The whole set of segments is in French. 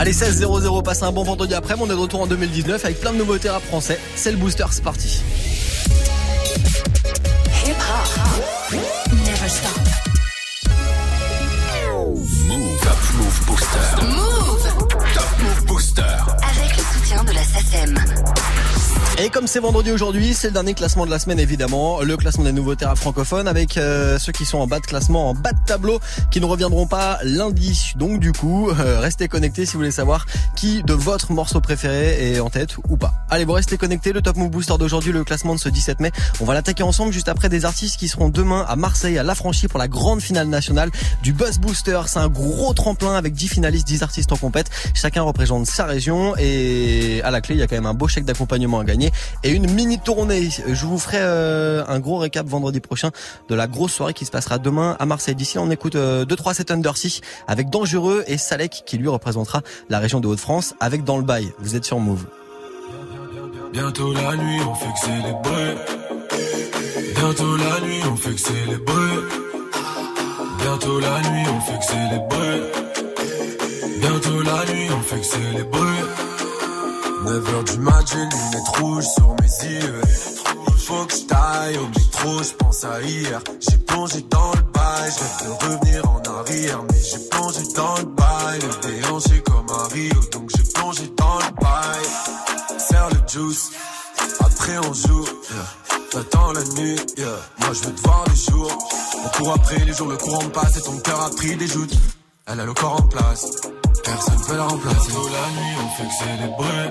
Allez 16-0-0, passe un bon vendredi après, on est de retour en 2019 avec plein de nouveautés rap français. C'est le booster, c'est parti. Hip hop. Never stop. Move. Booster. Move. SACEM. Et comme c'est vendredi aujourd'hui, c'est le dernier classement de la semaine évidemment, le classement des nouveaux rap francophones avec euh, ceux qui sont en bas de classement, en bas de tableau, qui ne reviendront pas lundi. Donc du coup, euh, restez connectés si vous voulez savoir qui de votre morceau préféré est en tête ou pas. Allez, vous restez connectés, le Top Move Booster d'aujourd'hui, le classement de ce 17 mai. On va l'attaquer ensemble juste après des artistes qui seront demain à Marseille, à La Franchie pour la grande finale nationale du Buzz Booster. C'est un gros tremplin avec 10 finalistes, 10 artistes en compète. Chacun représente sa région et à la clé, il y a quand même un beau chèque d'accompagnement à gagner et une mini tournée. Je vous ferai euh, un gros récap vendredi prochain de la grosse soirée qui se passera demain à Marseille. D'ici on écoute 2-3 7 Undersea avec Dangereux et Salek qui lui représentera la région de Hauts-de-France avec Dans le bail. Vous êtes sur Move. Bientôt la nuit, on fait que célébrer. Bientôt la nuit, on fait que célébrer. Bientôt la nuit, on fait que célébrer. Bientôt la nuit, on fait que célébrer. 9h du mat, j'ai lunettes rouges sur mes yeux. Il faut que je taille au métro, je pense à hier. J'ai plongé dans le bail, je de revenir en arrière. Mais j'ai plongé dans le bail, le déhanché comme un rio. Donc j'ai plongé dans le bail. Serre le juice, après on joue. T'attends la nuit, moi je veux te voir les jours. On court après les jours, le courant passe et ton cœur a pris des joutes. Elle a le corps en place, personne peut la remplacer. Bientôt la nuit, on fait que célébrer.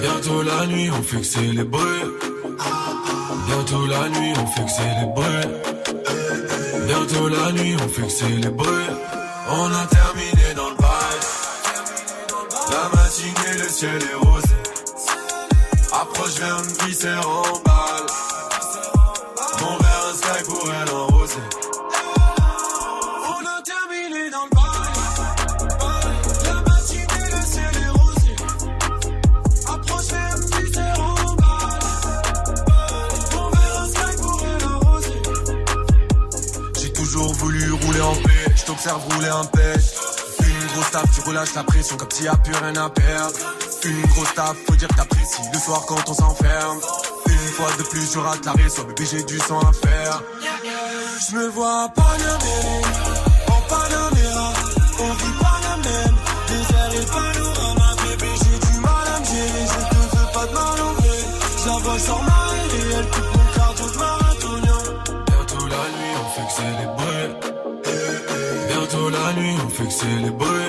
Bientôt la nuit, on fait que célébrer. Bientôt la nuit, on fait que célébrer. Bientôt la nuit, on fait que célébrer. On a terminé dans le bail. La matinée, le ciel est rosé. Approche vers me glisser en balle. Rouler un pêche. Une grosse tape, tu relâches la pression comme s'il y a plus rien à perdre. Une grosse tape, faut dire que t'apprécies le soir quand on s'enferme. Une fois de plus, je rate la raison, bébé, j'ai du sang à faire. Je me vois pas en Panamera. On vit pas la même, désert et panorama. Bébé, j'ai du mal à me je te veux pas de mal en vrai. Je la sans marrer et elle coupe mon cardio de marathonien. Bientôt la nuit, on fait que célébrer. Bientôt la nuit, on fait que célébrer.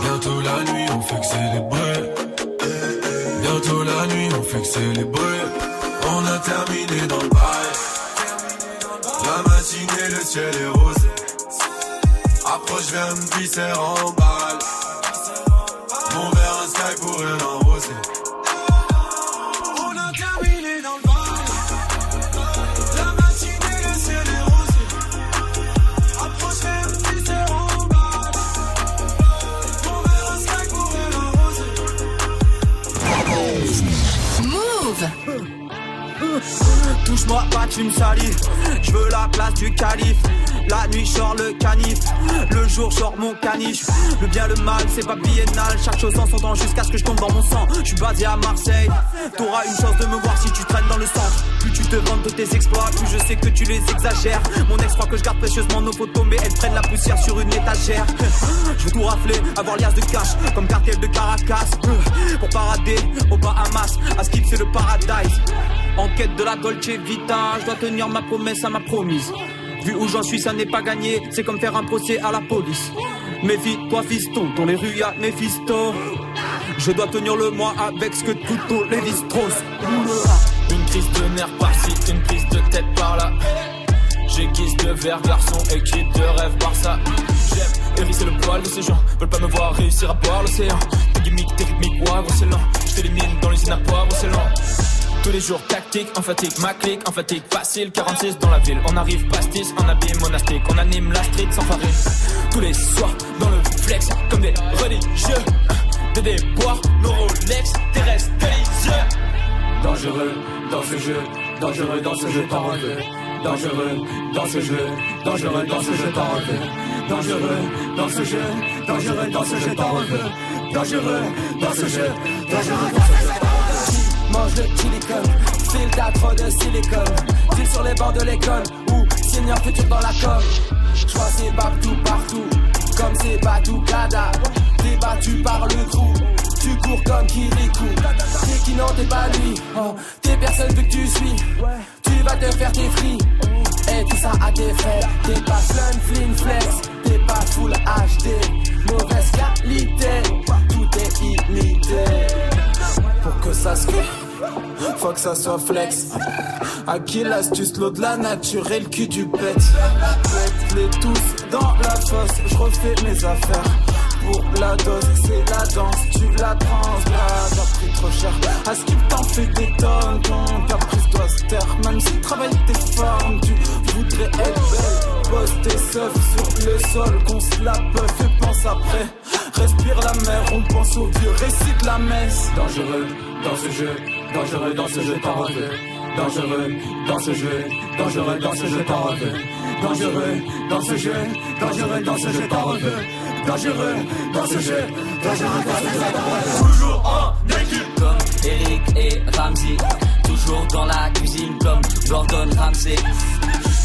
Bientôt la nuit, on fait que célébrer. Bientôt la nuit, on fait que célébrer. On a terminé dans le bail. La matinée, le ciel est rosé. Approche vers me glisser en balle. Mon verre, un sky pour elle Touche-moi pas, tu me salis. Je veux la place du calife. La nuit, je le canif. Le jour, je mon caniche. Le bien, le mal, c'est pas biennal. Chaque chose en son jusqu'à ce que je tombe dans mon sang. Je suis basé à Marseille. T'auras une chance de me voir si tu traînes dans le centre. Plus tu te vantes de tes exploits, plus je sais que tu les exagères. Mon ex croit que je garde précieusement nos photos, mais elles prennent la poussière sur une étagère. Je veux tout rafler, avoir liasse de cash, comme cartel de Caracas. Pour parader au Bahamas, à skip c'est le paradise. En quête de la Dolce Vita, je dois tenir ma promesse à ma promise. Vu où j'en suis, ça n'est pas gagné, c'est comme faire un procès à la police. Méfie-toi, fiston, dans les rues y'a Mephisto. Je dois tenir le mois avec ce que tout les Strauss. Une crise de nerfs par-ci, une prise de tête par-là. J'aiguise de verre, garçon, équipe de rêve Barça. J'aime hérisser le poil de ces gens, veulent pas me voir réussir à boire l'océan. Tes gimmicks, tes dans l'usine à poivre, c'est. Tous les jours tactique, en fatigue, ma clique, en fatigue facile, 46 dans la ville. On arrive pastis, en habit monastique, on anime la street sans farine. Tous les soirs dans le flex, comme des religieux. Des déboires, nos Rolex, terrestres, délicieux. Dangereux dans ce jeu, dangereux dans ce jeu paroleux. dangereux dans ce jeu, dangereux dans ce jeu, veux. Dangereux dans ce jeu, dangereux dans ce jeu, veux. Dangereux dans ce jeu, dangereux dans ce jeu. Mange le silicone, file t'as trop de silicone. Deal sur les bancs de l'école ou senior futur dans la com. J'vois ces partout, partout, comme ces batou cada. Débattu par le trou, tu cours comme Kirikou. T'es qui non, t'es pas lui, oh, t'es personne vu que tu suis. Tu vas te faire tes fris, et tout ça à tes frais. T'es pas fun, fling, flex, t'es pas full HD. Mauvaise qualité, tout est illimité. Pour que ça se crée. Faut que ça soit flex. À qui l'astuce, l'eau de la nature et le cul du pet. les tous dans la fosse, je refais mes affaires. Pour la dose, c'est la danse, tu la transgrades. T'as pris trop cher, à ce qu'il t'en fait des tonnes. Ton caprice doit se taire, même si le travail tes formes. Tu voudrais être belle, pose tes seufs sur le sol, qu'on se la puff et pense après. Respire la mer, on pense au vieux récit de la messe. Dangereux dans ce jeu, dangereux dans ce jeu, t'en veux. Dangereux dans ce jeu, dangereux dans ce jeu, t'en veux. Dangereux dans ce jeu, dangereux dans ce jeu, t'en veux. Dangereux dans ce jeu, dangereux dans ce jeu, t'en veux. Toujours en équipe comme Eric et Ramsey. Toujours dans la cuisine comme Gordon Ramsay.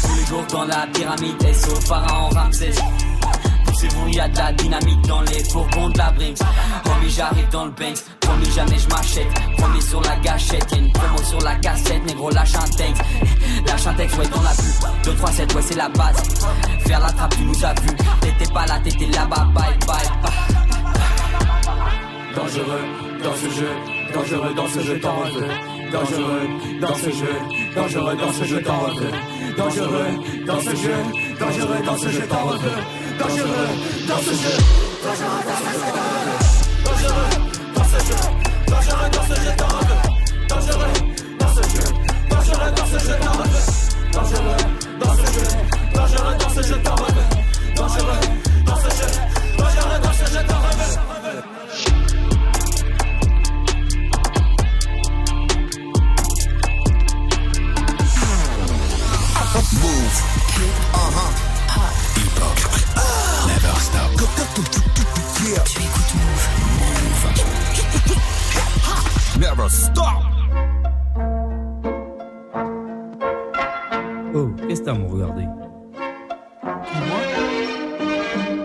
Tous les jours dans la pyramide, et au pharaon Ramsay. Poussez-vous, y a de la dynamite dans les fourgons de la Brinks. Promis, j'arrive dans le Banks. Promis, jamais je m'achète. Promis sur la gâchette. Y'a une promo sur la cassette. Négro, lâche un texte. Lâche un texte, ouais, dans la pub. 2, 3, 7, ouais, c'est la base. Faire la trappe, tu nous as vu. T'étais pas là, t'étais là-bas. Bye, bye, bye. Dangereux dans ce jeu, dangereux dans ce jeu, t'en veux. Dangereux dans ce jeu, dangereux dans ce jeu, t'en veux. Dangereux dans ce jeu, dangereux dans ce jeu, t'en veux. Dangereux dans ce jeu, dangereux dans ce jeu, dangereux dans ce jeu, dangereux dans ce jeu, t'en veux. Dangereux dans ce jeu, dangereux dans ce jeu, t'en veux. Dangereux dans ce jeu, dangereux dans ce jeu, t'en veux. Dangereux dans ce jeu, dangereux dans ce jeu, t'en veux. Tu. Oh, qu'est-ce que t'as à me regarder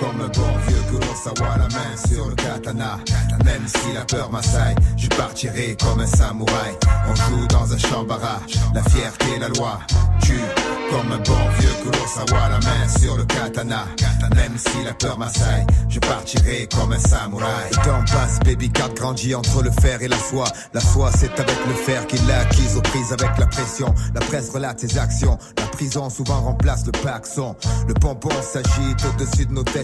comme un bon vieux Kurosawa, la main sur le katana. Même si la peur m'assaille, je partirai comme un samouraï. On joue dans un champ barrage, la fierté, la loi. Tue comme un bon vieux Kurosawa, la main sur le katana. Même si la peur m'assaille, je partirai comme un samouraï. Le temps passe, baby cat grandit entre le fer et la foi. La foi, c'est avec le fer qu'il l'a acquise aux prises avec la pression. La presse relate ses actions. La prison souvent remplace le paxon. Le pompon s'agite au-dessus de nos têtes.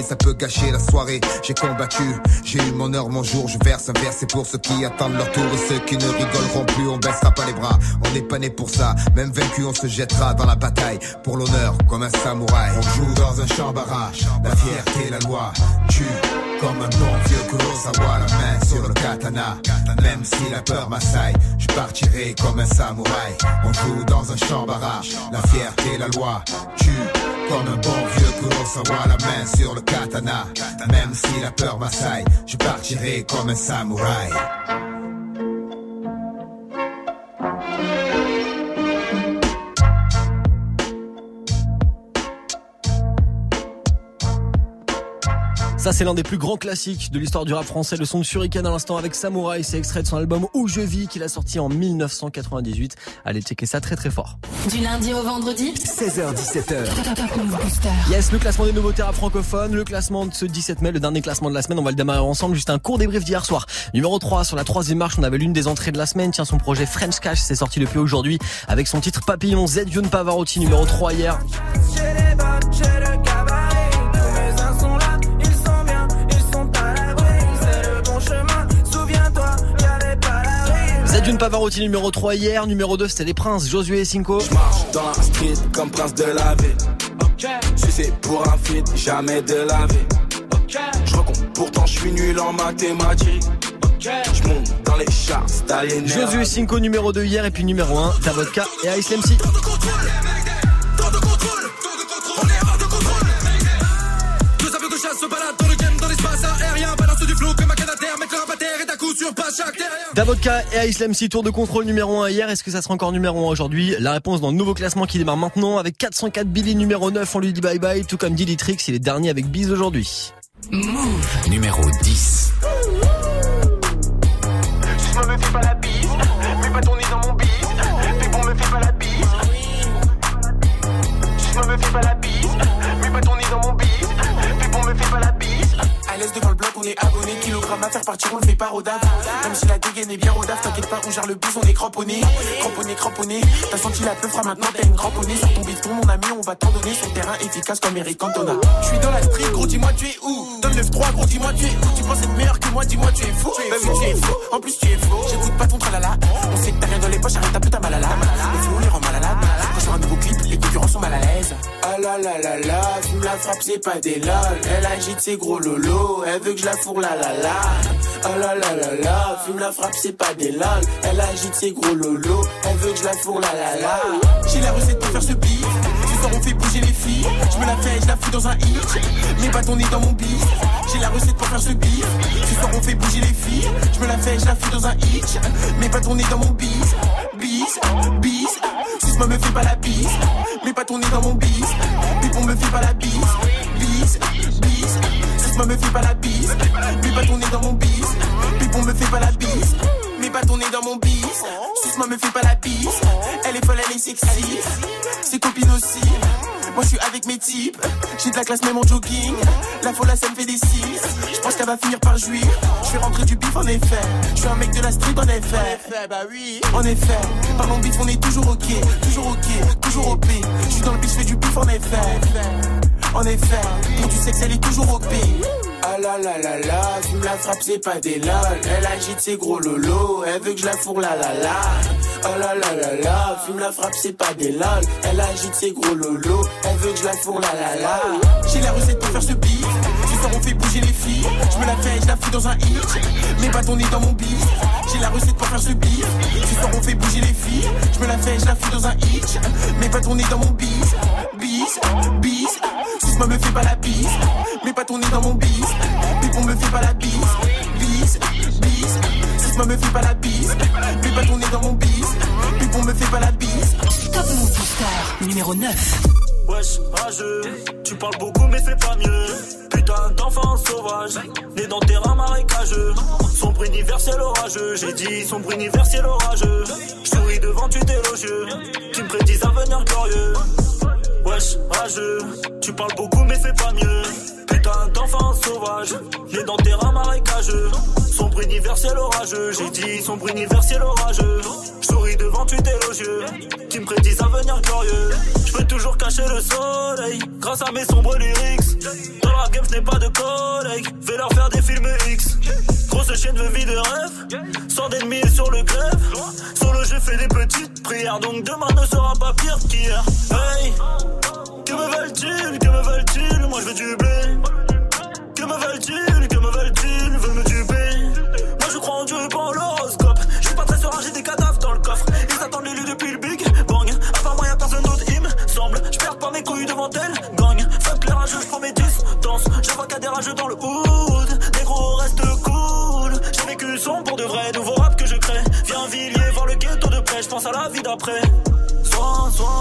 ça peut gâcher la soirée. J'ai combattu, j'ai eu mon heure, mon jour, je verse un verre, c'est pour ceux qui attendent leur tour et ceux qui ne rigoleront plus, on baissera pas les bras. On n'est pas né pour ça, même vaincu, on se jettera dans la bataille pour l'honneur comme un samouraï. On joue dans un champ barrage, la fierté, la loi, tue comme un bon vieux Kurosawa, la main sur le katana. Même si la peur m'assaille, je partirai comme un samouraï. On joue dans un champ barrage, la fierté, la loi, tue comme un bon vieux Kurosawa, la main sur le katana. Même si la peur m'assaille, je partirai comme un samouraï. Ça, c'est l'un des plus grands classiques de l'histoire du rap français. Le son de Shuriken à l'instant avec Samouraï. C'est extrait de son album Où je vis qu'il a sorti en 1998. Allez checker ça très très fort. Du lundi au vendredi? 16h17h. Top Move Booster. Yes, le classement des nouveautés rap francophones, le classement de ce 17 mai, le dernier classement de la semaine, on va le démarrer ensemble. Juste un court débrief d'hier soir. Numéro 3, sur la troisième marche, on avait l'une des entrées de la semaine. Tiens, son projet French Cash, c'est sorti depuis aujourd'hui avec son titre Papillon Z Youn Pavarotti, numéro 3 hier. Youn Pavarotti, numéro 3 hier. Numéro 2, c'était les Princes, Josué et Cinco. Marche dans la street comme prince de la ville. Sucé pour un feat, jamais de la vie. Je recompte, pourtant je suis nul en mathématiques. Je monte dans les charts. Josué et Cinco, numéro 2 hier. Et puis numéro 1, Davodka et Ice MC. Davodka et Islam C tour de contrôle numéro 1 hier. Est-ce que ça sera encore numéro 1 aujourd'hui? La réponse dans le nouveau classement qui démarre maintenant avec 404 Billy numéro 9. On lui dit bye bye, tout comme Dilly Trix, il est dernier avec Biz aujourd'hui. Numéro 10. Je me fais pas la bise, mets pas ton nez dans mon bise. T'es bon, me fais pas la bise. Je me fais pas la bise, mets pas ton nez dans mon bise. T'es bon, me fais pas la bise. À l'aise devant le bloc, on est abonné. Kilogramme à faire partir, on le fait pas rodave. Même si la dégaine est bien rodave, t'inquiète pas, on gère le bus, on est cramponné. Cramponné, cramponné. T'as senti la peufra, maintenant t'as une cramponnée. Sur ton bifton, mon ami, on va t'en donner sur terrain efficace comme Eric Cantona. Je suis dans la street, gros, dis-moi tu es où? Donne le 3 gros, dis-moi tu es où? Tu penses être meilleur que moi, dis-moi tu es fou. Bah oui, tu es fou. En plus, tu es faux. J'écoute pas ton tralala. On sait que t'as rien dans les poches, arrête ta putain mal à la. Le sur un nouveau clip, les concurrents sont mal à l'aise. Ah là là là là, fume la frappe, c'est pas des lol. Elle agite ses gros lolos, elle veut que je la fourre la la la. Ah là là là là, fume la frappe, c'est pas des lol. Elle agite ses gros lolos, elle veut que je la fourre la la la. J'ai la recette pour faire ce beat. Soir on fait bouger les filles. Je me la fais, je la fous dans un hit. Mes bâtons nés dans mon bif. J'ai la recette pour faire ce beat. Ce soir on fait bouger les filles. Je me la fais, je la fous dans un hit. Mes bâtons nés dans mon bis. Bis, bis. Suce-moi, me fais pas la bise. Pas ton nez dans mon bis. Pipon me fait pas la bise. Bis, bis. Suce-moi, me fais pas la bise. Pas ton nez dans mon bis. Pipon me fait pas la bise. Pas ton nez dans mon bis. Suce-moi, me fais pas la bise. Elle est folle, elle est sexy. Ses copines aussi. Moi je suis avec mes types, j'ai de la classe même en jogging. La folle ça me fait des cils. Je pense qu'elle va finir par jouir. Je vais rentrer du bif en effet. Je suis un mec de la street en effet. bah oui. En effet, parlons bif, on est toujours ok, toujours ok, toujours OP. Je suis dans le bif, je fais du bif en effet. En effet, pour du sexe elle est toujours OP. Ah là là là là, fume la frappe, c'est pas des lol. Elle agite ses gros lolos, elle veut que je la fourre la la la. Oh là là là là, fume la frappe, c'est pas des lol. Elle agite ses gros lolos, elle veut que je la fourre la la la. J'ai la recette pour faire ce beat. Ce soir on fait bouger les filles. Je me la fais, je la fous dans un hit. Pas ton nez dans mon bif. J'ai la recette pour faire ce beat. Ce soir on fait bouger les filles. Je me la fais, je la fous dans un hit. Pas ton nez dans mon bis. Bis, bis. Suce-moi, me fais pas la bise. Mets pas ton nez dans mon bis. Pipon me fait pas la bise. Bis, bis. Suce-moi, me fais pas la bise. Mets pas ton nez dans mon bis. Pipon me fait pas la bise. Top Move Booster. Numéro 9. Wesh, rageux, tu parles beaucoup mais fais pas mieux. Putain d'enfant sauvage, né dans terrain marécageux. Sombre universel orageux, j'ai dit sombre universel orageux. J'souris devant tu élogieux, qui me prédisent un avenir glorieux. Wesh, rageux, tu parles beaucoup mais fais pas mieux. Putain d'enfant sauvage, né dans terrain marécageux. Sombre universel orageux, j'ai dit sombre universel orageux. J'souris devant tu élogieux, qui me prédisent un avenir glorieux. J'peux toujours cacher le soleil, grâce à mes sombres lyrics. Dans la game, j'n'ai pas de collègues, vais leur faire des films X. Grosse chaîne de vie de rêve, sans d'ennemis sur le. Sur le jeu, fais des petites prières, donc demain ne sera pas pire qu'hier. Hey, que me veulent-ils, que me veulent-ils? Moi je veux du blé. Que me veulent-ils, que me veulent-ils? Pas mes couilles devant elle, gagne. Fuck les rageux, je prends mes distances. Je vois a des rageux dans le hood. Négro, reste cool. J'ai vécu son pour de vrai, nouveau rap que je crée. Viens Villiers, voir le ghetto de près. Je pense à la vie d'après. Soin, soin.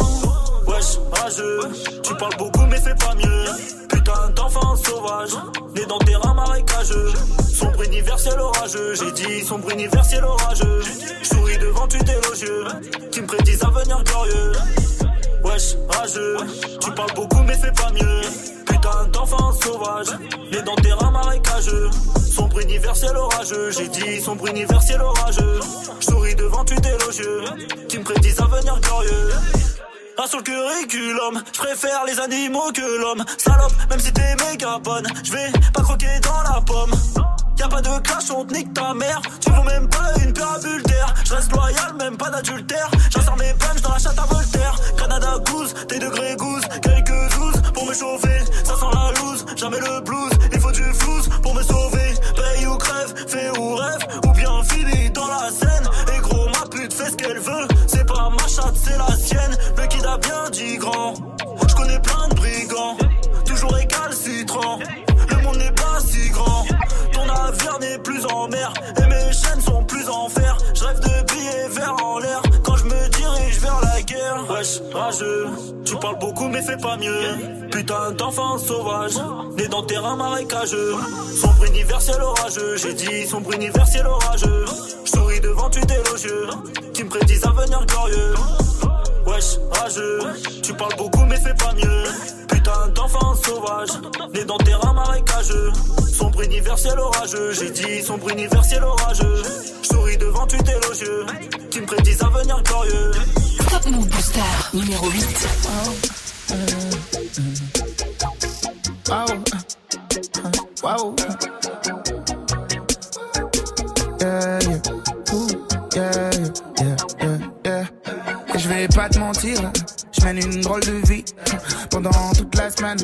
Wesh, rageux, tu parles beaucoup mais fais pas mieux. Putain d'enfant sauvage, né dans terrain marécageux. Sombre universel orageux, j'ai dit sombre universel orageux. J'souris devant tu élogieux, qui me prédisent un avenir glorieux. Wesh, rageux, tu parles beaucoup mais fais pas mieux. Putain d'enfant sauvage, né dans terrain marécageux. Sombre universel orageux, j'ai dit sombre universel orageux. J'souris devant tu élogieux, qui me prédisent un avenir glorieux. Un sur le curriculum, je préfère les animaux que l'homme. Salope, même si t'es méga bonne, je vais pas croquer dans la pomme. Y'a pas de clash, on te nique ta mère. Tu vaux même pas une parabule d'air. Je reste loyal, même pas d'adultère. J'insère mes punch dans la chatte à Voltaire. Canada Goose, tes degrés goose, quelques douze pour me chauffer. Ça sent la loose, jamais le blues. Il faut du flouze pour me sauver. Paye ou crève, fais ou rêve, ou bien finis dans la scène. Et gros, ma pute fait ce qu'elle veut. C'est pas ma chatte, c'est la sienne. Le kid a bien dit grand. Je connais plein de brigands, toujours récalcitrants. N'est plus en mer et mes chaînes sont plus en fer. Je rêve de billets verts en l'air quand je me dirige vers la guerre. Wesh, rageux, tu parles beaucoup mais fais pas mieux. Putain d'enfant sauvage, né dans terrain marécageux. Sombre universel orageux, j'ai dit sombre universel orageux. Je souris devant tu élogieux, qui me prédisent un avenir glorieux. Wesh, rageux, tu parles beaucoup mais fais pas mieux. Putain d'enfant sauvage, né dans terrain marécageux. Sombre universel orageux, j'ai dit sombre universel orageux. Je souris devant tu élogieux, qui me prédisent un avenir glorieux. Top Move Booster numéro 8. Wow. Wow. Te mentir, je mène une drôle de vie. Pendant toute la semaine,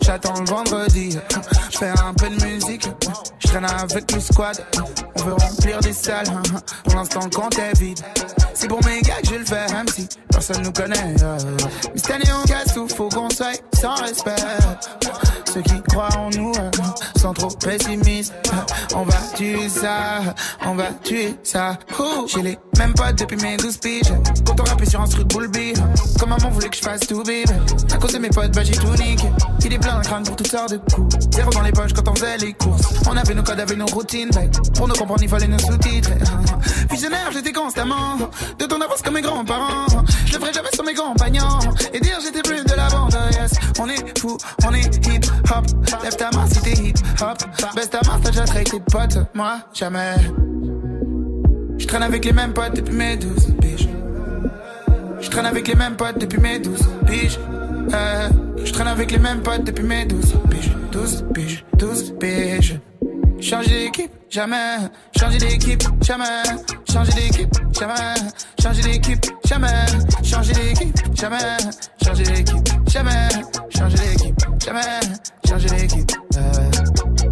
j'attends le vendredi. Je fais un peu de musique, je traîne avec le squad. On veut remplir des salles, pour l'instant le compte est vide. C'est pour mes gars que je le fais, même si personne nous connaît. Mais cette année on casse tout, faut qu'on soit sans respect. Ceux qui croient en nous sont trop pessimistes. On va tuer ça, on va tuer ça. J'ai les mêmes potes depuis mes 12 piges. Quand on rappait sur un truc boule. Comme maman voulait que je fasse tout bib. À cause de mes potes, bah j'ai tout niqué. Il est plein d'un crâne pour toutes sortes de coups. Zéro dans les poches quand on faisait les courses. On avait nos codes, avait nos routines. Pour nous comprendre, il fallait nos sous-titres. Visionnaire, j'étais constamment. De ton avance comme mes grands-parents. Je le ferai jamais sur mes compagnons. Et dire j'étais plus de la bande, yes. On est fou, on est hip hop. Lève ta main si t'es hip hop. Baisse ta main, t'as déjà traité tes potes. Moi, jamais. Je traîne avec les mêmes potes depuis mes 12 piges. Je traîne avec les mêmes potes depuis mes 12 piges. Euh, je traîne avec les mêmes potes depuis mes 12 piges. 12 piges, 12 piges. Changer d'équipe, jamais. Changer d'équipe, jamais. Changer d'équipe, jamais. Changer d'équipe, jamais. Changer d'équipe, jamais. Changer d'équipe, jamais. Changer d'équipe, jamais. Changer d'équipe. euh.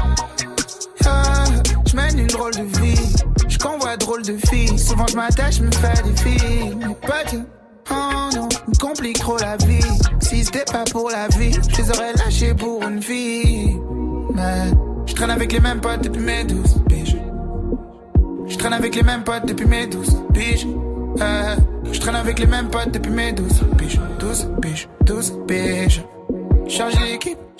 Une drôle de vie. Je convois drôle de filles. Souvent je m'attache, me fais des filles. Pas. Oh non, me complique trop la vie. Si c'était pas pour la vie, je les aurais lâchés pour une fille. Mais je traîne avec les mêmes potes depuis mes douze piges. Je traîne avec les mêmes potes depuis mes douze piges. Euh, je traîne avec les mêmes potes depuis mes douze piges. Douze piges, douze piges. Changer d'équipe,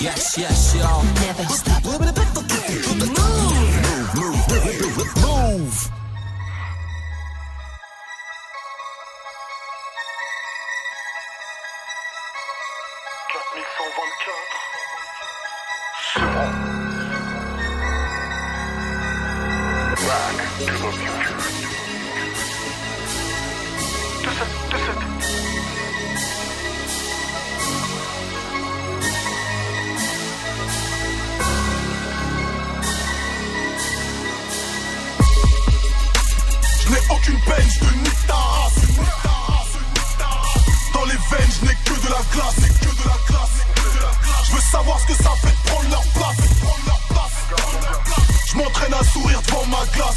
Yes, yes, y'all. Never Aucune peine, je te ta race. Dans les veines, je n'ai que de la glace, que de la glace. Je veux savoir ce que ça fait de prendre leur place. Je m'entraîne à sourire devant ma glace.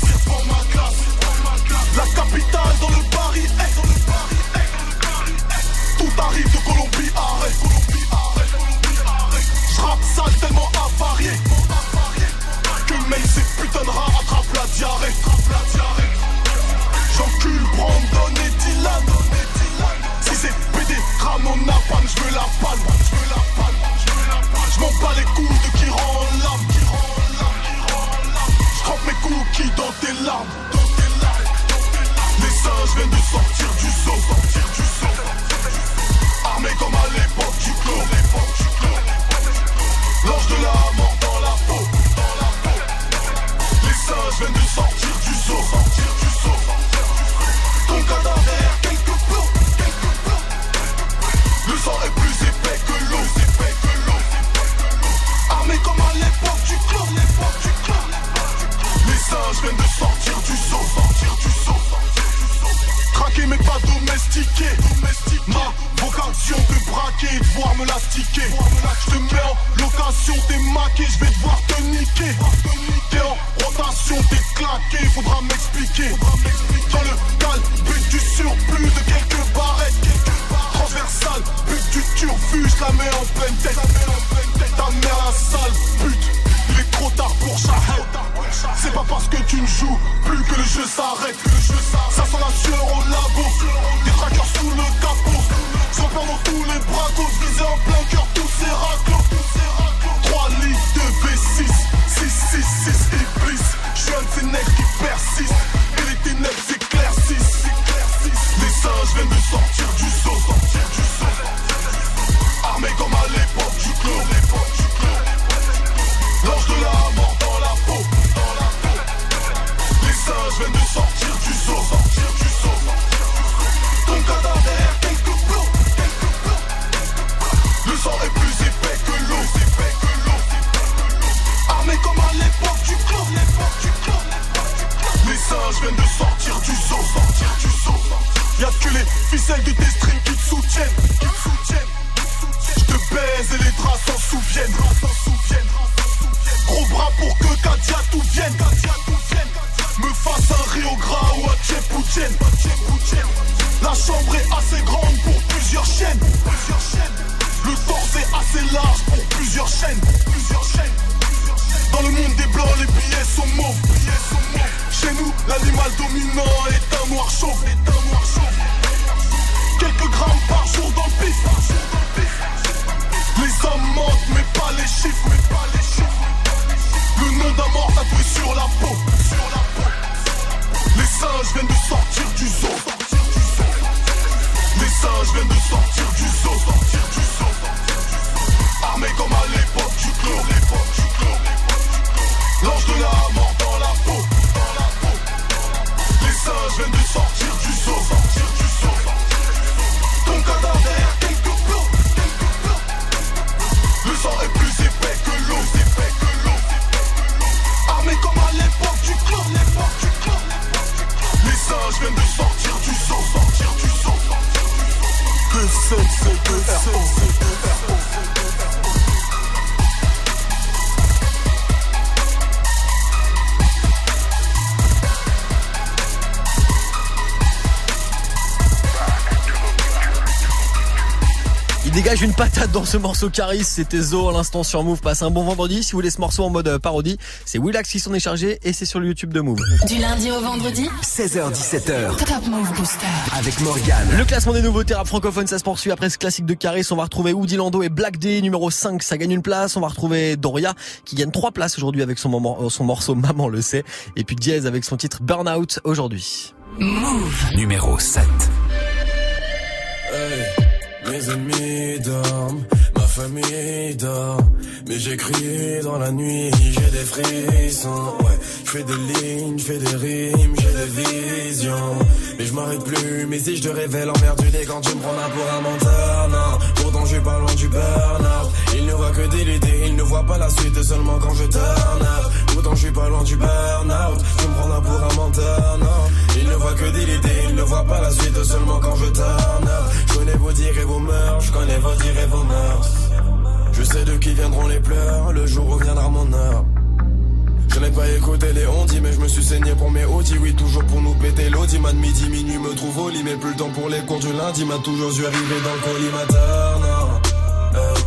La capitale dans le Paris, hey, dans le. Tout arrive de Colombie, arrête, Colombie. Je rappe sale tellement avarié. Que même ces putains de rats attrapent la diarrhée. J'encule Brandon et Dylan. Si c'est PD, Ramon Napalm, je veux la palme. Je veux la palme. Je m'en bats les couilles de qui rend l'âme. Je trempe mes cookies dans tes larmes. Les singes viennent de sortir du zoo. Sortir du zoo. Dégage une patate dans ce morceau Caris, c'était Zo à l'instant sur Move. Passe un bon vendredi. Si vous voulez ce morceau en mode euh, parodie, c'est Willax qui s'en est chargé et c'est sur le YouTube de Move. Du lundi au vendredi 16h17h Top Move Booster. avec Morgane. Le classement des nouveautés rap francophones, ça se poursuit après ce classique de Caris. On va retrouver Woody Lando et Black D, numéro 5, ça gagne une place. On va retrouver Doria, qui gagne trois places aujourd'hui avec son, moment- euh, son morceau Maman le sait. Et puis Diaz avec son titre Burnout aujourd'hui. Move. Numéro 7. Mes ennemis dorment, ma famille dort, mais j'écris dans la nuit, j'ai des frissons, ouais, je fais des lignes, je fais des rimes, j'ai des visions, mais je m'arrête plus, mais si je te révèle en dès quand tu me prends là pour un menteur, non, suis pas loin du burn-out, il ne voit que des idées, il ne voit pas la suite. Seulement quand je turn up, pourtant je suis pas loin du burn-out, tu me prends là pour un menteur, non, il ne voit que des idées, il ne voit pas la suite. Seulement quand je turn up, je connais vos dires et vos mœurs, je connais vos dires et vos mœurs. Je sais de qui viendront les pleurs, le jour où viendra mon heure. Je n'ai pas écouté les ondis, mais je me suis saigné pour mes audis. Oui, toujours pour nous péter l'audi. Man, midi, minuit, me trouve au lit, mais plus le temps pour les cours du lundi. M'a toujours dû arriver dans le collimateur, non. Hey.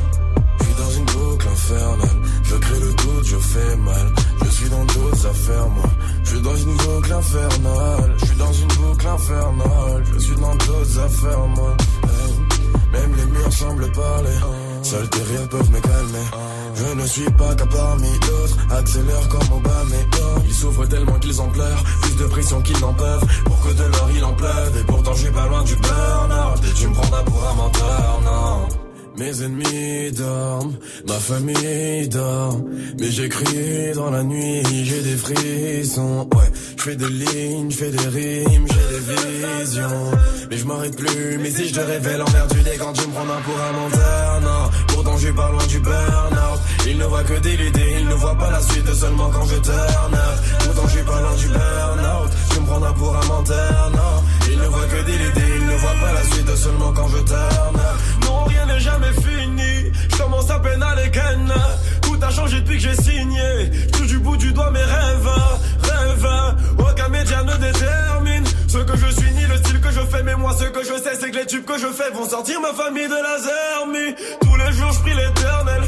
Je suis dans une boucle infernale. Je crée le doute, je fais mal. Je suis dans d'autres affaires, moi. Je suis dans une boucle infernale. Je suis dans une boucle infernale. Je suis dans d'autres affaires, moi. Hey. Même les murs semblent parler. Seuls tes rires peuvent me calmer. Je ne suis pas qu'à parmi d'autres. Accélère comme Obama. Ils souffrent tellement qu'ils en pleurent. Plus de pression qu'ils n'en peuvent. Pour que de l'or il en pleuve. Et pourtant je suis pas loin du burn-out. Tu me prendras pour un menteur, non. Mes ennemis dorment, ma famille dort, mais j'écris dans la nuit, j'ai des frissons, ouais, fais des lignes, je fais des rimes, j'ai des visions, mais je m'arrête plus, mais si je te révèle en vertu des quand tu me prends pour un menteur, non, pourtant je pas loin du burn-out, il ne voit que des idées, il ne voit pas la suite seulement quand je turn pourtant je pas loin du burn-out, tu me prendras pour un menteur, non, il ne voit que des idées, il ne voit pas la suite seulement quand je turn non rien n'est jamais fini, je commence à peine à les. Tout a changé depuis que j'ai signé. Touche du bout du doigt mes rêves, rêves. Aucun média ne détermine ce que je suis ni le style que je fais. Mais moi, ce que je sais, c'est que les tubes que je fais vont sortir ma famille de la zermie. Tous les jours, je prie l'éternel.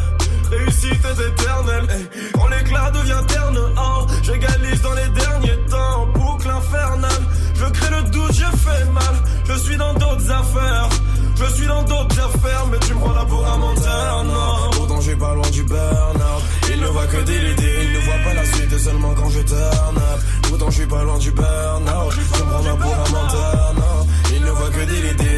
Réussite éternelle. Hey, Quand l'éclat devient terne, oh, j'égalise dans les derniers temps. Boucle infernale. Je crée le doute, je fais mal. Je suis dans d'autres affaires. Je suis dans d'autres affaires, mais tu me prends là pour un menteur, non. Pourtant, j'ai pas loin du burn-out. Il ne voit que des idées, il ne voit pas la suite seulement quand je turn up. Pourtant, je suis pas loin du burn-out. Tu me prends pour un menteur, non. Il ne voit que des idées,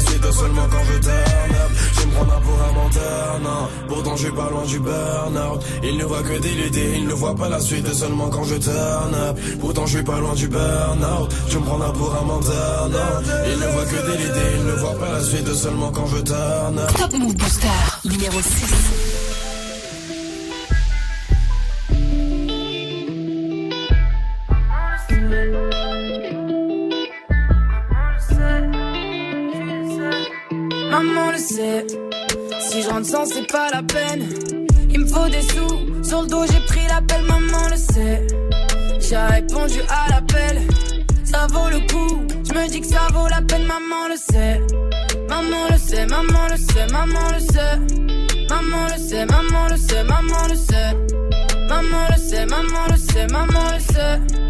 suite seulement quand je turn up. Tu me prends pour un menteur, non. Pourtant, je suis pas loin du burn-out. Il ne voit que idées, il ne voit pas la suite seulement quand je turn up. Pourtant, je suis pas loin du burn-out. Tu me prends pour un menteur, non. Il ne voit que idées, il ne voit pas la suite seulement quand je turn up. Top Move Booster. Numéro 6. Le sait, si je rentre sans c'est pas la peine. Il me faut des sous, sur le dos j'ai pris l'appel, maman le sait. J'ai répondu à l'appel, ça vaut le coup. Je me dis que ça vaut la peine, maman le sait. Maman le sait, maman le sait, maman le sait. Maman le sait, maman le sait, maman le sait. Maman le sait, maman le sait, maman le sait.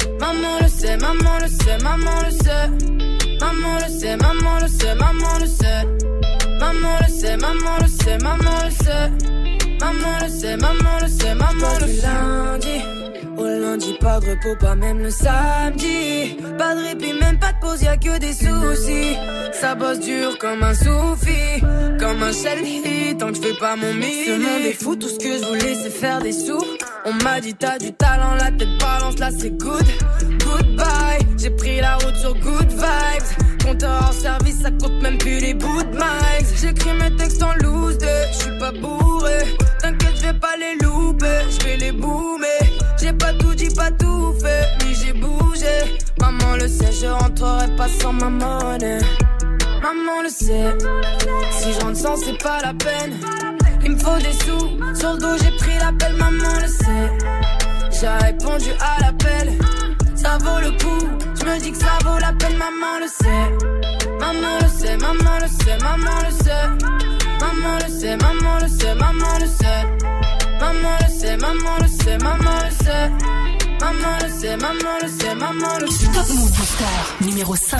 Maman le sait, maman le sait, maman le sait. Maman le sait, maman le sait, maman le sait. Maman le sait, maman le sait, maman le sait. Maman le sait, maman le sait, maman le sait. lundi au lundi, pas de repos, pas même le samedi. Pas de répit, même pas de pause, y'a que des soucis. Ça bosse dur comme un soufi, comme un shelly, tant que je fais pas mon mix. Ce monde est fou, tout ce que je voulais c'est faire des sous. On m'a dit t'as du talent, la tête balance, là c'est good. Goodbye, j'ai pris la route sur good vibes. Compteur en service, ça compte même plus les bouts de mics. J'écris mes textes en loose, je suis pas bourré. T'inquiète, je vais pas les louper, je vais les boomer. J'ai pas tout dit, pas tout fait, mais j'ai bougé. Maman le sait, je rentrerai pas sans ma monnaie. Maman le sait, si j'en sens, c'est pas la peine. Il me faut des sous, sur le dos j'ai pris l'appel, maman le sait. J'ai répondu à l'appel, ça vaut le coup. Je me dis que ça vaut la peine, maman le sait. Maman le sait, maman le sait, maman le sait. Maman le sait, maman le sait, maman le sait. Maman le sait, maman le sait, maman le sait. Maman le sait, maman le sait, maman le sait. Top Move Booster numéro 5.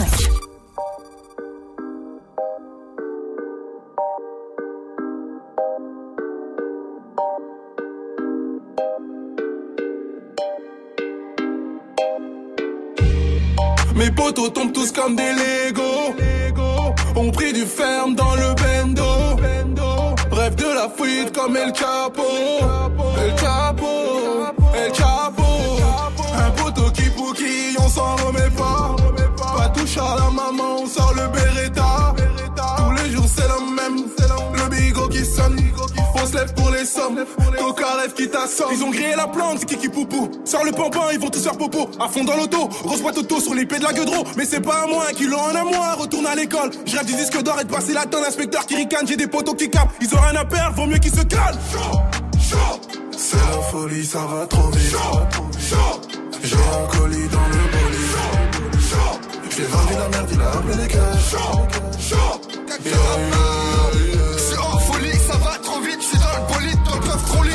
Mes potos tombent tous comme des Lego. On pris du ferme dans le bendo. La fuite comme El Chapo. El Chapo, El Chapo. Un se lève pour les sommes. Coca rêve qui t'assomme. Ils ont grillé la plante, c'est Kiki Poupou. Sors le pampin, ils vont tous faire popo. À fond dans l'auto, boîte auto sur l'épée de la gueudreau. Mais c'est pas à moi, un kilo en à moi. Retourne à l'école. Je rêve du disque d'or et de passer la tonne. Inspecteur qui ricane, j'ai des potos qui capent. Ils ont rien à perdre, vaut mieux qu'ils se calment. C'est la folie, ça va trop vite. J'ai un colis dans le bolide. J'ai vendu la merde, il a appelé les cash.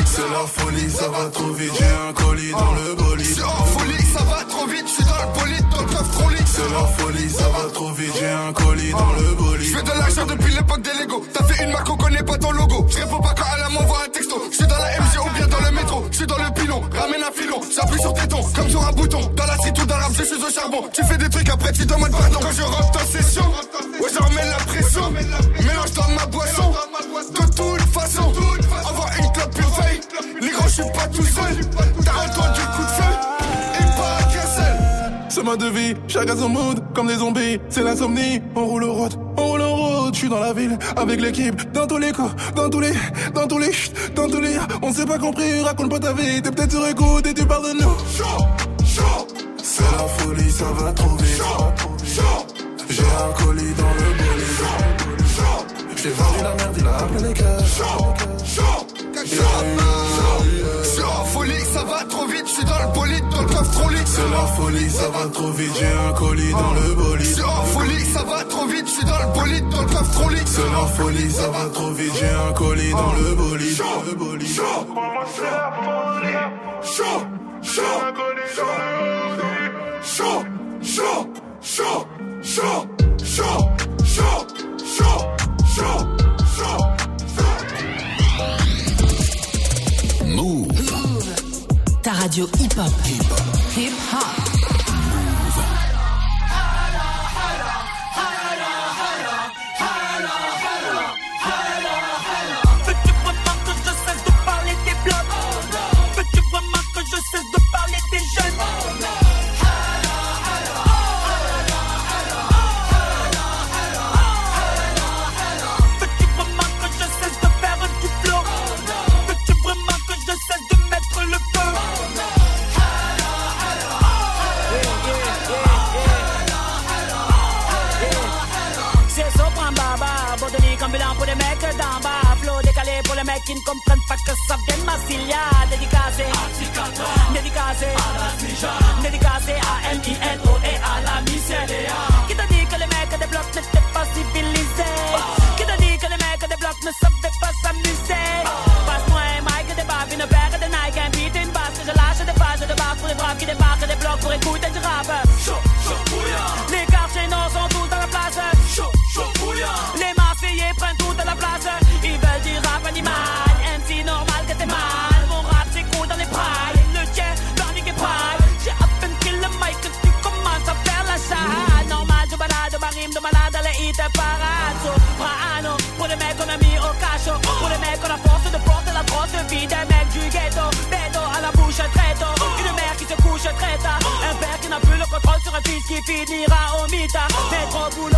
C'est la folie, ça va trop vite. J'ai un colis dans le bolide. C'est en folie, ça va trop vite, je suis dans le bolide, dans le coffre trop lit. C'est la folie, ça va trop vite. J'ai un colis dans le bolide. Je fais de l'argent depuis l'époque des Lego. T'as fait une marque, on connaît pas ton logo. Je réponds pas quand elle m'envoie un texto. Je suis dans la MG ou bien dans le métro. Je suis dans le pilon, ramène un filon. J'appuie sur tes tons, comme sur un bouton. Dans la cité ou dans l'arbre, je suis au charbon. Tu fais des trucs, après tu demandes pardon. Quand je rentre en session, ouais, je remets la pression. Mélange dans ma boisson. Suis pas tout seul. T'as entendu coup de feu et pas qu'un seul. C'est ma devise, chacun son mood, comme des zombies, c'est l'insomnie, on roule au route, on roule en route, je suis dans la ville, avec l'équipe, dans tous les coups, dans tous les, dans tous les, dans tous les, on s'est pas compris, raconte pas ta vie, t'es peut-être sur écoute et tu parles de nous. C'est la folie, ça va trop vite. J'ai un colis dans le bolide. J'ai vendu la merde, il a appelé les C'est en folie, ça va trop vite, je suis dans le bolide, dans le coffre trop lit. C'est la folie, ça va trop vite, j'ai un colis dans le bolide. C'est en folie, ça va trop vite, je suis dans le bolide, dans le coffre trop lit. C'est la folie, ça va trop vite, j'ai un colis dans le bolide. Le bolide. Maman, c'est la folie. Chaud, chaud, Un colis dans le hoodie. chaud, chaud, chaud, chaud, chaud, chaud, chaud, chaud, chaud. Radio Hip Hop. Hip Hop. Stimulant pour les mecs d'en bas. Flow décalé pour les mecs qui ne comprennent pas que ça vient de Massilia. Dédicacé. Dédicacé. À la Dédicacé à M-I-N-O et à la Micéléa. Qui t'a dit que les mecs des blocs n'étaient pas civilisés? Qui t'a dit que les mecs des blocs ne savaient pas s'amuser? Passe-moi un mic, des babs, une paire de Nike, un beat, une basse que je lâche, des pages de barres pour les braves qui débarquent des blocs pour écouter du rap. Sur un fils qui finira au boulot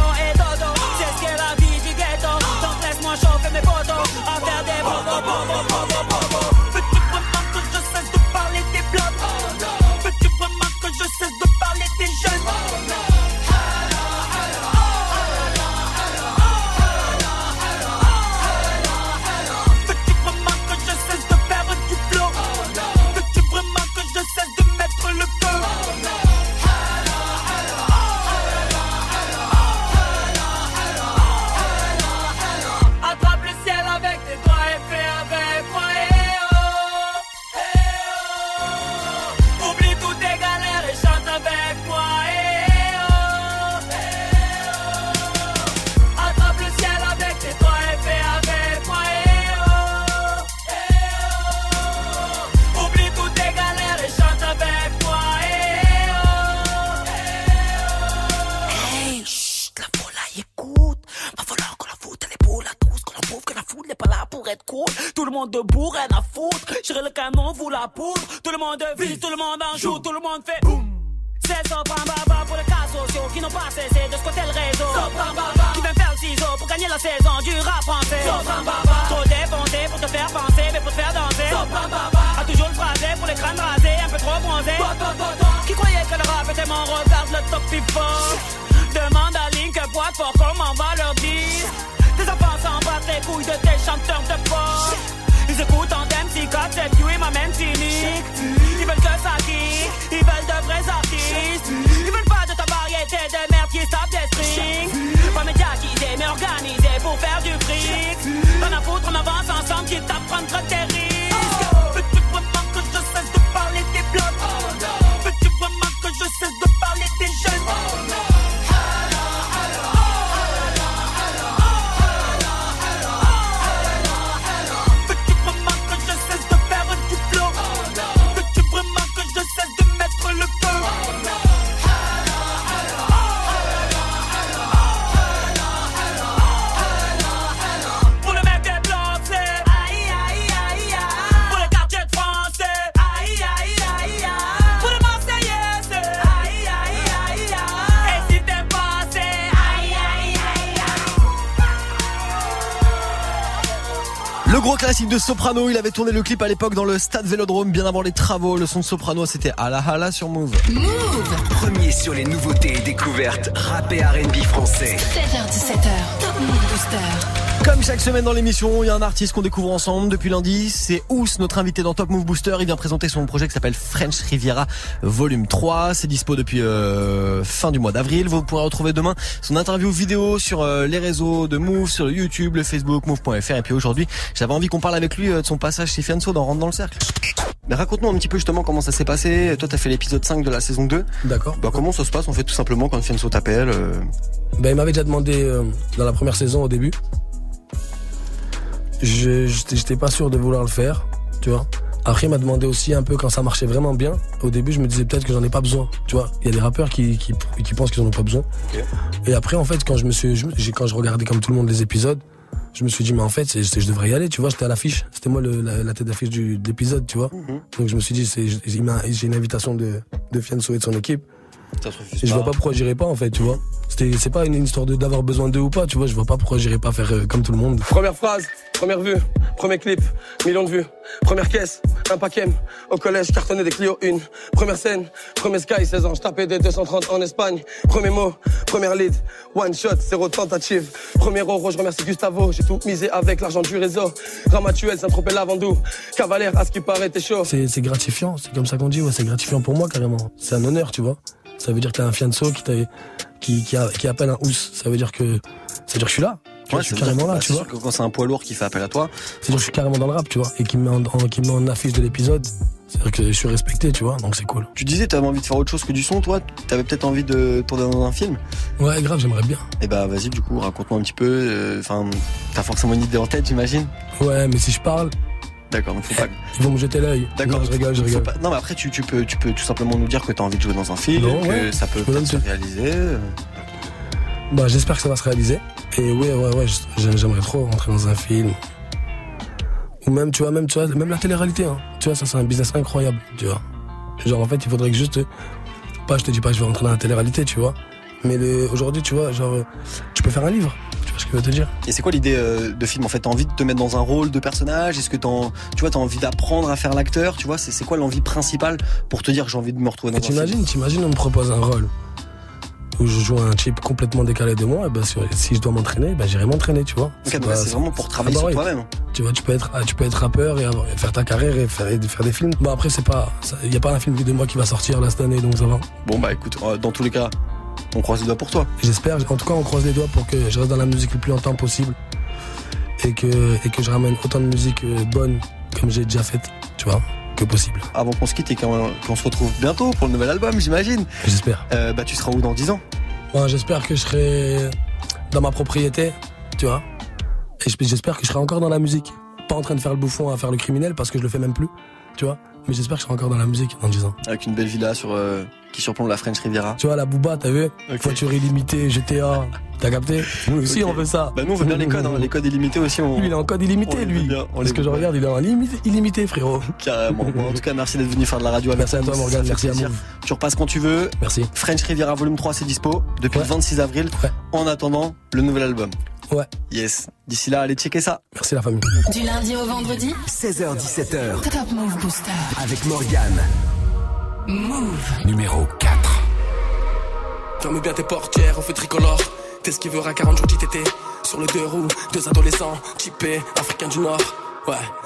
le monde debout, rien à foutre. J'irai le canon, vous la poudre. Tout le monde vise, tout le monde en joue, tout le monde fait boum. C'est Sopran Baba pour les cas sociaux qui n'ont pas cessé de squatter le réseau. Sopran Baba qui vient faire le ciseau pour gagner la saison du rap français. Sopran Baba trop défoncé pour te faire penser, mais pour te faire danser. Sopran Baba a toujours le phrasé pour les crânes rasés, un peu trop bronzés. Qui croyait que le rap était mon regarde le top fort. Demande à Link boîte pour comment va leur dire. Tes enfants s'en battent les couilles de tes chanteurs de pop. Ils écoutent en God, c'est you et ma même cynique. Ils veulent que ça kick, ils veulent de vrais artistes. Ils veulent pas de ta variété de merde qui tape des strings. Pas médiatisé, mais organisé pour faire du fric. Rien à foutre, on avance ensemble, qui t'apprendra tes risques. Veux-tu vraiment que je cesse de parler des blocs? Veux-tu vraiment que je cesse de parler des jeunes? Le gros classique de Soprano, il avait tourné le clip à l'époque dans le stade Vélodrome, bien avant les travaux. Le son de Soprano, c'était à la hala sur Move. Premier sur les nouveautés et découvertes rap et R&B français. 16h17h, Top Move Booster. Comme chaque semaine dans l'émission, il y a un artiste qu'on découvre ensemble depuis lundi. C'est Ous, notre invité dans Top Move Booster. Il vient présenter son projet qui s'appelle French Riviera Volume 3. C'est dispo depuis euh, fin du mois d'avril. Vous pourrez retrouver demain son interview vidéo sur euh, les réseaux de Move, sur le YouTube, le Facebook, Move.fr. Et puis aujourd'hui, j'avais envie qu'on parle avec lui euh, de son passage chez Fianso dans Rentre dans le Cercle. Mais raconte-nous un petit peu justement comment ça s'est passé. Toi, t'as fait l'épisode 5 de la saison 2. D'accord. Bah, comment ça se passe en fait tout simplement quand Fianso t'appelle euh, Ben, il m'avait déjà demandé euh, dans la première saison au début. Je j'étais pas sûr de vouloir le faire, tu vois. Après, il m'a demandé aussi un peu quand ça marchait vraiment bien. Au début, je me disais peut-être que j'en ai pas besoin, tu vois. Il y a des rappeurs qui, qui, qui pensent qu'ils en ont pas besoin. Et après, en fait, quand je me suis, je quand je regardais comme tout le monde les épisodes, je me suis dit, mais en fait, je devrais y aller, tu vois. J'étais à l'affiche. C'était moi le- la, la tête d'affiche de l'épisode, tu vois. Donc je me suis dit, j'ai une invitation de, de Fianso et de son équipe. Et je vois pas pourquoi j'irais pas en fait, tu vois. C'était- C'est pas une histoire de d'avoir besoin d'eux ou pas, tu vois. Je vois pas pourquoi j'irais pas faire euh, comme tout le monde. Première phrase, première vue, premier clip, million de vues. Première caisse, un paquet. Au collège, cartonné des Clio 1. Première scène, premier sky, 16 ans, je tapais des 230 en Espagne. Premier mot, première lead, one shot, zéro tentative. Premier euro, je remercie Gustavo, j'ai tout misé avec l'argent du réseau. Ramatuel, Saint-Tropez, Lavandou. Cavalière, à ce qui paraît, t'es chaud. C'est c'est gratifiant, c'est comme ça qu'on dit, ouais, c'est gratifiant pour moi carrément. C'est un honneur, tu vois. Ça veut dire que t'as un fianso qui, qui, qui, a- qui appelle un housse. Ça veut dire que, ça veut dire que je suis là. Tu vois, je suis dire carrément là, bah, tu c'est vois. que quand c'est un poids lourd qui fait appel à toi, C'est-à-dire que je suis carrément dans le rap, tu vois, et qui me met en, en- qui me met en affiche de l'épisode. C'est-à-dire que je suis respecté, tu vois, donc c'est cool. tu disais t'avais envie de faire autre chose que du son, toi T'avais peut-être envie de tourner dans un film Ouais, grave, j'aimerais bien. Et bah vas-y, du coup, raconte-moi un petit peu. euh, Enfin, t'as forcément une idée en tête, j'imagine Ouais, mais si je parle, D'accord, donc faut pas. ils vont me jeter l'œil. D'accord, je rigole, je rigole. pas- Non, mais après, tu, tu, peux, tu peux tout simplement nous dire que t'as envie de jouer dans un film, Non, que ouais, ça peut se réaliser. Bah, j'espère que ça va se réaliser. Et ouais, ouais, ouais, j'aimerais trop rentrer dans un film. Ou même, tu vois, même, tu vois, même la télé-réalité, hein. Tu vois, ça, c'est un business incroyable, tu vois. Genre, en fait, il faudrait que juste, pas, je te dis pas je vais rentrer dans la télé-réalité, tu vois. Mais le- aujourd'hui, tu vois, genre, tu peux faire un livre. Tu vois ce que je veux te dire? Et c'est quoi l'idée euh, de film En fait, t'as envie de te mettre dans un rôle de personnage? Est-ce que t'as, tu vois, t'as envie d'apprendre à faire l'acteur? Tu vois, c'est c'est quoi l'envie principale pour te dire que j'ai envie de me retrouver dans Et un film? t'imagines, t'imagines, on me propose un rôle où je joue un type complètement décalé de moi, et ben, si, je dois m'entraîner, ben, j'irai m'entraîner, tu vois. Ok, donc là, c'est vraiment pour travailler Ah sur bah toi-même. Tu vois, tu peux être, tu peux être rappeur et, avoir- et faire ta carrière et faire, et faire des films. Bon, après, c'est pas, il y a pas un film de moi qui va sortir là cette année, donc ça va. Bon, bah écoute, euh, dans tous les cas, on croise les doigts pour toi. J'espère, en tout cas, on croise les doigts pour que je reste dans la musique le plus longtemps possible et que, et que je ramène autant de musique euh, bonne comme j'ai déjà faite, tu vois, que possible. Avant qu'on se quitte et qu'on se retrouve bientôt pour le nouvel album, j'imagine. J'espère. Euh, bah tu seras où dans 10 ans? Bon, j'espère que je serai dans ma propriété, tu vois. Et j'espère que je serai encore dans la musique. Pas en train de faire le bouffon à faire le criminel parce que je le fais même plus, tu vois. Mais j'espère que je serai encore dans la musique dans 10 ans. Avec une belle villa sur euh, qui surplombe la French Riviera. Tu vois, la Booba, t'as vu Voiture illimitée, GTA, t'as capté Nous aussi, on veut ça. Bah nous on veut bien les codes, hein. les codes illimités aussi. On... Lui, il est en code illimité, on lui. bien, Parce que je regarde, il est en limité, illimité, frérot. Carrément. En tout cas, merci d'être venu faire de la radio avec Merci à toi, fait Merci à. Move. Tu repasses quand tu veux. Merci. French Riviera Volume 3, c'est dispo depuis le 26 avril. En attendant, le nouvel album. Ouais. Yes. D'ici là, allez checker ça. Merci la famille. Du lundi au vendredi 16h17h Top Move Booster. avec Morgane. Move. Numéro 4. Ferme bien tes portières au feu tricolore. T'esquiveras à 40 jours d'ITT. Sur le deux roues, deux adolescents, typés, africains du Nord.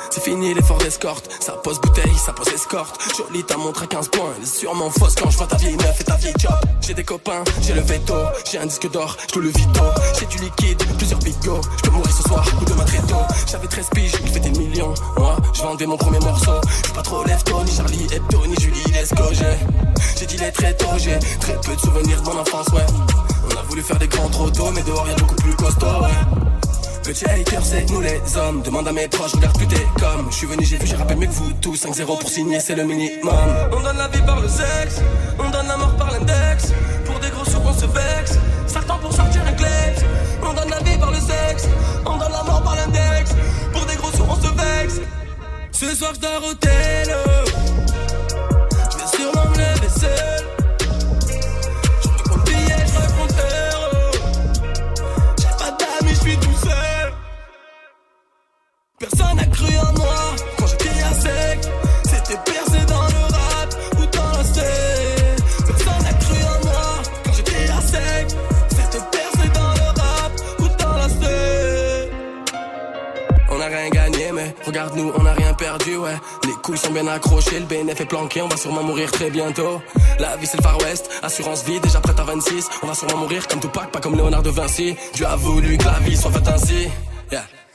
C'est fini l'effort d'escorte. Ça pose bouteille, ça pose escorte. Jolie ta montre à 15 points. Elle est sûrement fausse quand je vois ta vieille meuf et ta vieille job. J'ai des copains, j'ai le veto. J'ai un disque d'or, je le vito. J'ai du liquide, plusieurs bigots. Je peux mourir ce soir ou demain très tôt. J'avais 13 piges, je fais des millions. Moi, je vendais mon premier morceau. Je pas trop lève-tôt, ni Charlie Hebdo, ni Julie. J'ai j'ai dit les très tôt, j'ai très peu de souvenirs de mon enfance, ouais. On a voulu faire des grands trop tôt, mais dehors y'a beaucoup plus costaud, ouais. Petit hater, c'est nous les hommes. Demande à mes proches, regarde plus t'es comme. Je suis venu, j'ai vu, j'ai rappelé mieux que vous tous. 5-0 pour signer, c'est le minimum. On donne la vie par le sexe, on donne la mort par l'index. Pour des gros sous, on se vexe. Certains pour sortir un kleps. On donne la vie par le sexe, on donne la mort par l'index. Pour des gros sous, on se vexe. Ce soir, je dors au. Je sûrement me lever. N'a quand j'étais à sec. C'était percé dans le rap ou dans n'a cru en moi quand j'étais à sec. C'était percé dans le rap ou dans. On a rien gagné, mais regarde-nous, on a rien perdu, ouais. Les couilles sont bien accrochées, le BNF est planqué, on va sûrement mourir très bientôt. La vie c'est le Far West, assurance vie, déjà prête à 26. On va sûrement mourir comme Tupac, pas comme Léonard de Vinci. Dieu a voulu que la vie soit faite ainsi.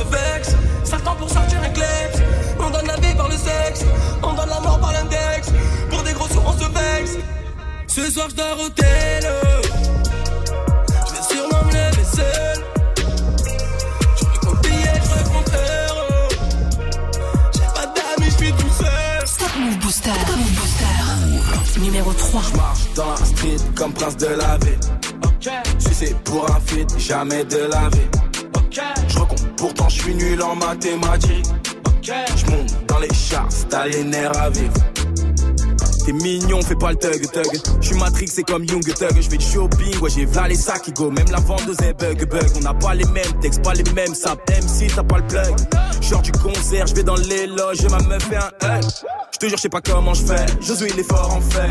Se vexe. Certains pour sortir un kleps. On donne la vie par le sexe, on donne la mort par l'index. Pour des gros sous, on se vexe. Ce soir, je dors au télo. Je vais sûrement me lever seul. Je veux mon billet, je euro. J'ai pas d'amis, je suis tout seul. Stop Move Booster. Stop Move Booster. Numéro 3. Je marche dans la street comme prince de la ville. Sucé pour un feat, jamais de la vie. Pourtant je suis nul en mathématiques. Je monte dans les chars, t'as les nerfs à vivre. T'es mignon, fais pas le thug thug. J'suis Matrix, c'est comme Young Thug. J'fais du shopping, ouais, j'ai v'là les sacs qui go. Même la vendeuse est bug bug. On n'a pas les mêmes textes, pas les mêmes saps. Même si t'as pas le plug. J'sors du concert, j'vais dans les loges ma meuf fait un hug. J'te jure, j'sais pas comment j'fais. Josué, il est fort en fait.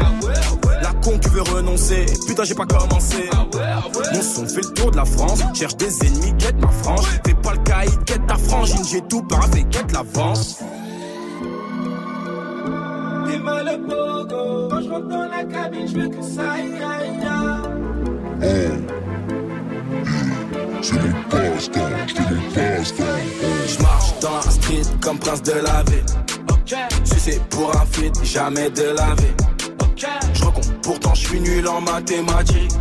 La con, tu veux renoncer. Putain, j'ai pas commencé. Mon son fait le tour de la France. Cherche des ennemis, quête ma frange. Fais pas le caïd, quête ta frangine. J'ai tout paraffé, quête l'avance. T'es mal le pogo. Quand je rentre dans la cabine, je veux que ça aille, aille, aille. C'est c'est passe-temps. Je marche dans la street comme prince de la ville. Sucé pour un feat, jamais de la vie. Je recompte, pourtant je suis nul en mathématiques.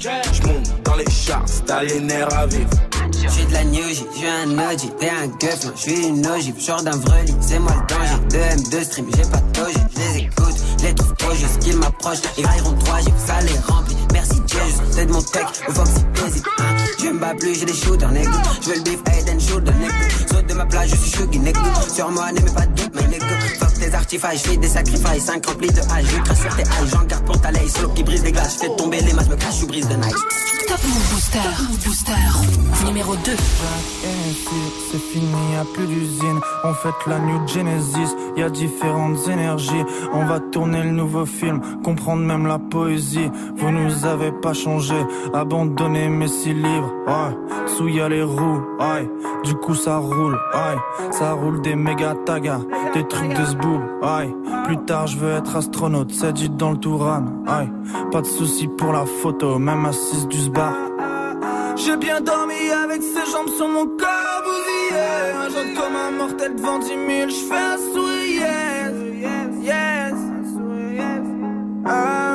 Je monte dans les chars, t'as les nerfs à vivre. J'suis de la New J, j'suis un OG, t'es un gueuf, j'suis une ogive, genre d'un vreli, c'est moi le danger. De M2 stream, j'ai pas de toge, j'les écoute, les trouve trop juste qu'ils m'approchent, ils railleront trois, j'ai que ça les remplit. Merci Jesus, c'est de mon tech, le Foxy hésite. Je me bats plus, j'ai des shooters, nègre. J'veux le beef, head and shoulder, nègre. Saute de ma plage, je suis chuggy, nègre. Sur moi, n'aimez pas de doute, tes artifices, j'fais des sacrifices, 5 remplis de hache, je crache sur tes haches, j'en garde pour ta lay, solo qui brise des glaces, j'fais tomber les masses, me cache, je brise de night. Top Move Booster. Top Booster. Numéro 2. c'est fini, y a plus d'usine. On fête la New Genesis, y a différentes énergies. On va tourner le nouveau film, comprendre même la poésie. Vous nous avez pas changé, abandonné mes six livres. Ouais, sous y a les roues, ouais. Du coup ça roule, ouais. Ça roule des méga tagas, des trucs de ouais. Plus tard je veux être astronaute, c'est dit dans le Touran, ouais. Pas de soucis pour la photo, même assise du sbar. J'ai bien dormi avec ses jambes sur mon corps bousillé. Un genre comme un mortel devant 10 000, j'fais un sourire, yes, yes. Ah, ah.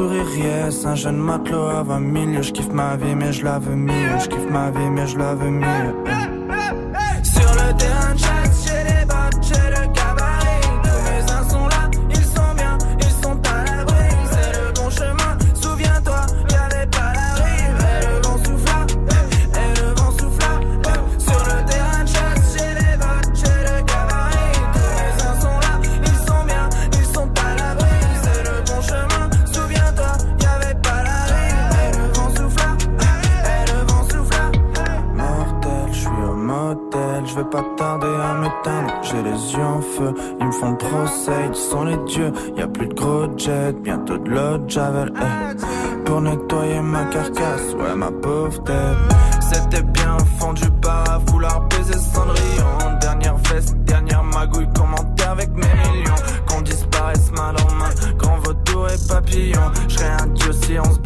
Yes. Un jeune matelot à 20 000. Je kiffe ma vie, mais je la veux mieux. Je kiffe ma vie, mais je la veux mieux. Ils me font procès, ils sont les dieux. Y a plus de gros jet, bientôt de l'eau javel. eh. Pour nettoyer ma carcasse, ouais ma pauvre tête. C'était bien au fond du bar à vouloir baiser Cendrillon. Dernière veste, dernière magouille, commenter avec mes millions. Qu'on disparaisse mal en main, grand vautour et papillon. Je un dieu si on se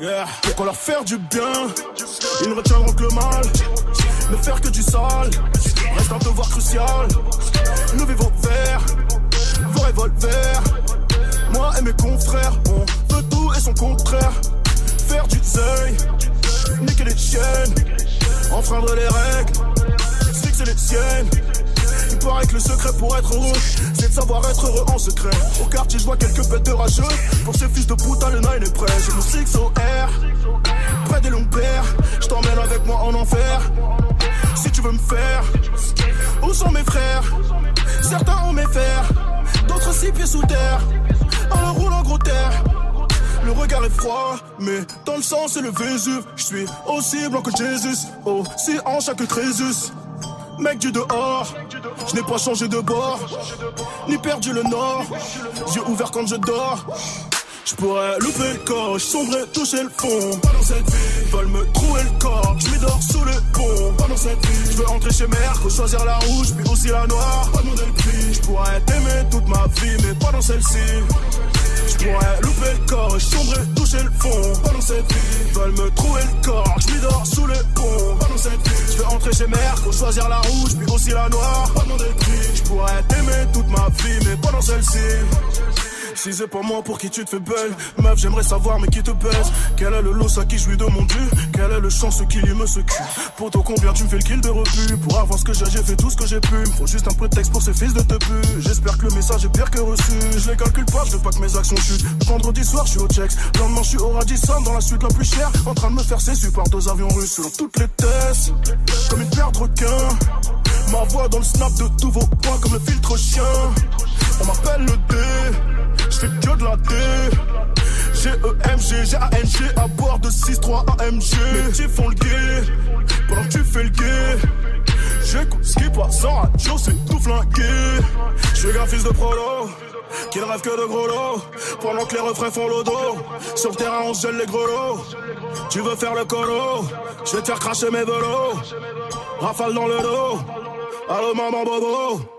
yeah. Pour qu'on leur faire du bien, ils ne retiendront que le mal. Ne faire que du sale, reste un devoir crucial. Levez vos verres, vos revolvers. Moi et mes confrères, on veut tout et son contraire. Faire du deuil, niquer les chiennes, enfreindre les règles, fixer les siennes. Que le secret pour être heureux, c'est de savoir être heureux en secret. Au quartier, je vois quelques bêtes de rageux. Pour ces fils de putain, le nine est prêt. J'ai mon 6 au R, près des longs pères. Je t'emmène avec moi en enfer. Si tu veux me faire, où sont mes frères? Certains ont mes fers, d'autres six pieds sous terre. Leur roule en gros terre. Le regard est froid, mais dans le sang c'est le Vésuve. Je suis aussi blanc que Jésus, aussi en chaque Crésus. Mec du dehors, je n'ai pas changé de bord, ni perdu le nord. Yeux ouverts quand je dors. Je pourrais louper le coche, sombrer, toucher le fond. Pas dans cette vie, ils veulent me trouer le corps. Je dors sous le pont. Pas dans cette vie, je veux entrer chez Merco, choisir la rouge, puis aussi la noire. Pas demander le prix, je pourrais t'aimer toute ma vie, mais pas dans celle-ci. Je pourrais louper le corps, sombrer, toucher le fond. Pas dans cette vie, veulent me trouver le corps. Je dors sous le pont. Pas dans cette vie, je veux entrer chez Merco, choisir la rouge, puis aussi la noire. Pas demander le prix, je pourrais t'aimer toute ma vie, mais pas dans celle-ci. Si c'est pas moi pour qui tu te fais belle. Meuf j'aimerais savoir mais qui te baise? Quel est le lot à qui je lui demande Quel est le chance qui lui me secoue Poto combien tu me fais le kill de rebut Pour avoir ce que j'ai j'ai fait tout ce que j'ai pu. Faut juste un prétexte pour ces fils de te J'espère que le message est pire que reçu. Je les calcule pas je veux pas que mes actions chutent. Vendredi soir je suis au checks. Lendemain je suis au Radisson dans la suite la plus chère. En train de me faire cesser par deux avions russes Selon toutes les tests. Comme une paire de Ma voix dans le snap de tous vos points comme le filtre chien D G-E-M-G, G-A-N-G à bord de 6-3 AMG Mes petits font le gay Pendant que tu fais le gay J'écoute ce qui passe en radio, c'est tout flingué Je suis un fils de prolo qui ne rêve que de gros lots Pendant que les refrains font le dos Sur le terrain on gèle les grelots Tu veux faire le colo Je vais te faire cracher mes velots Rafale dans le dos Allô maman bobo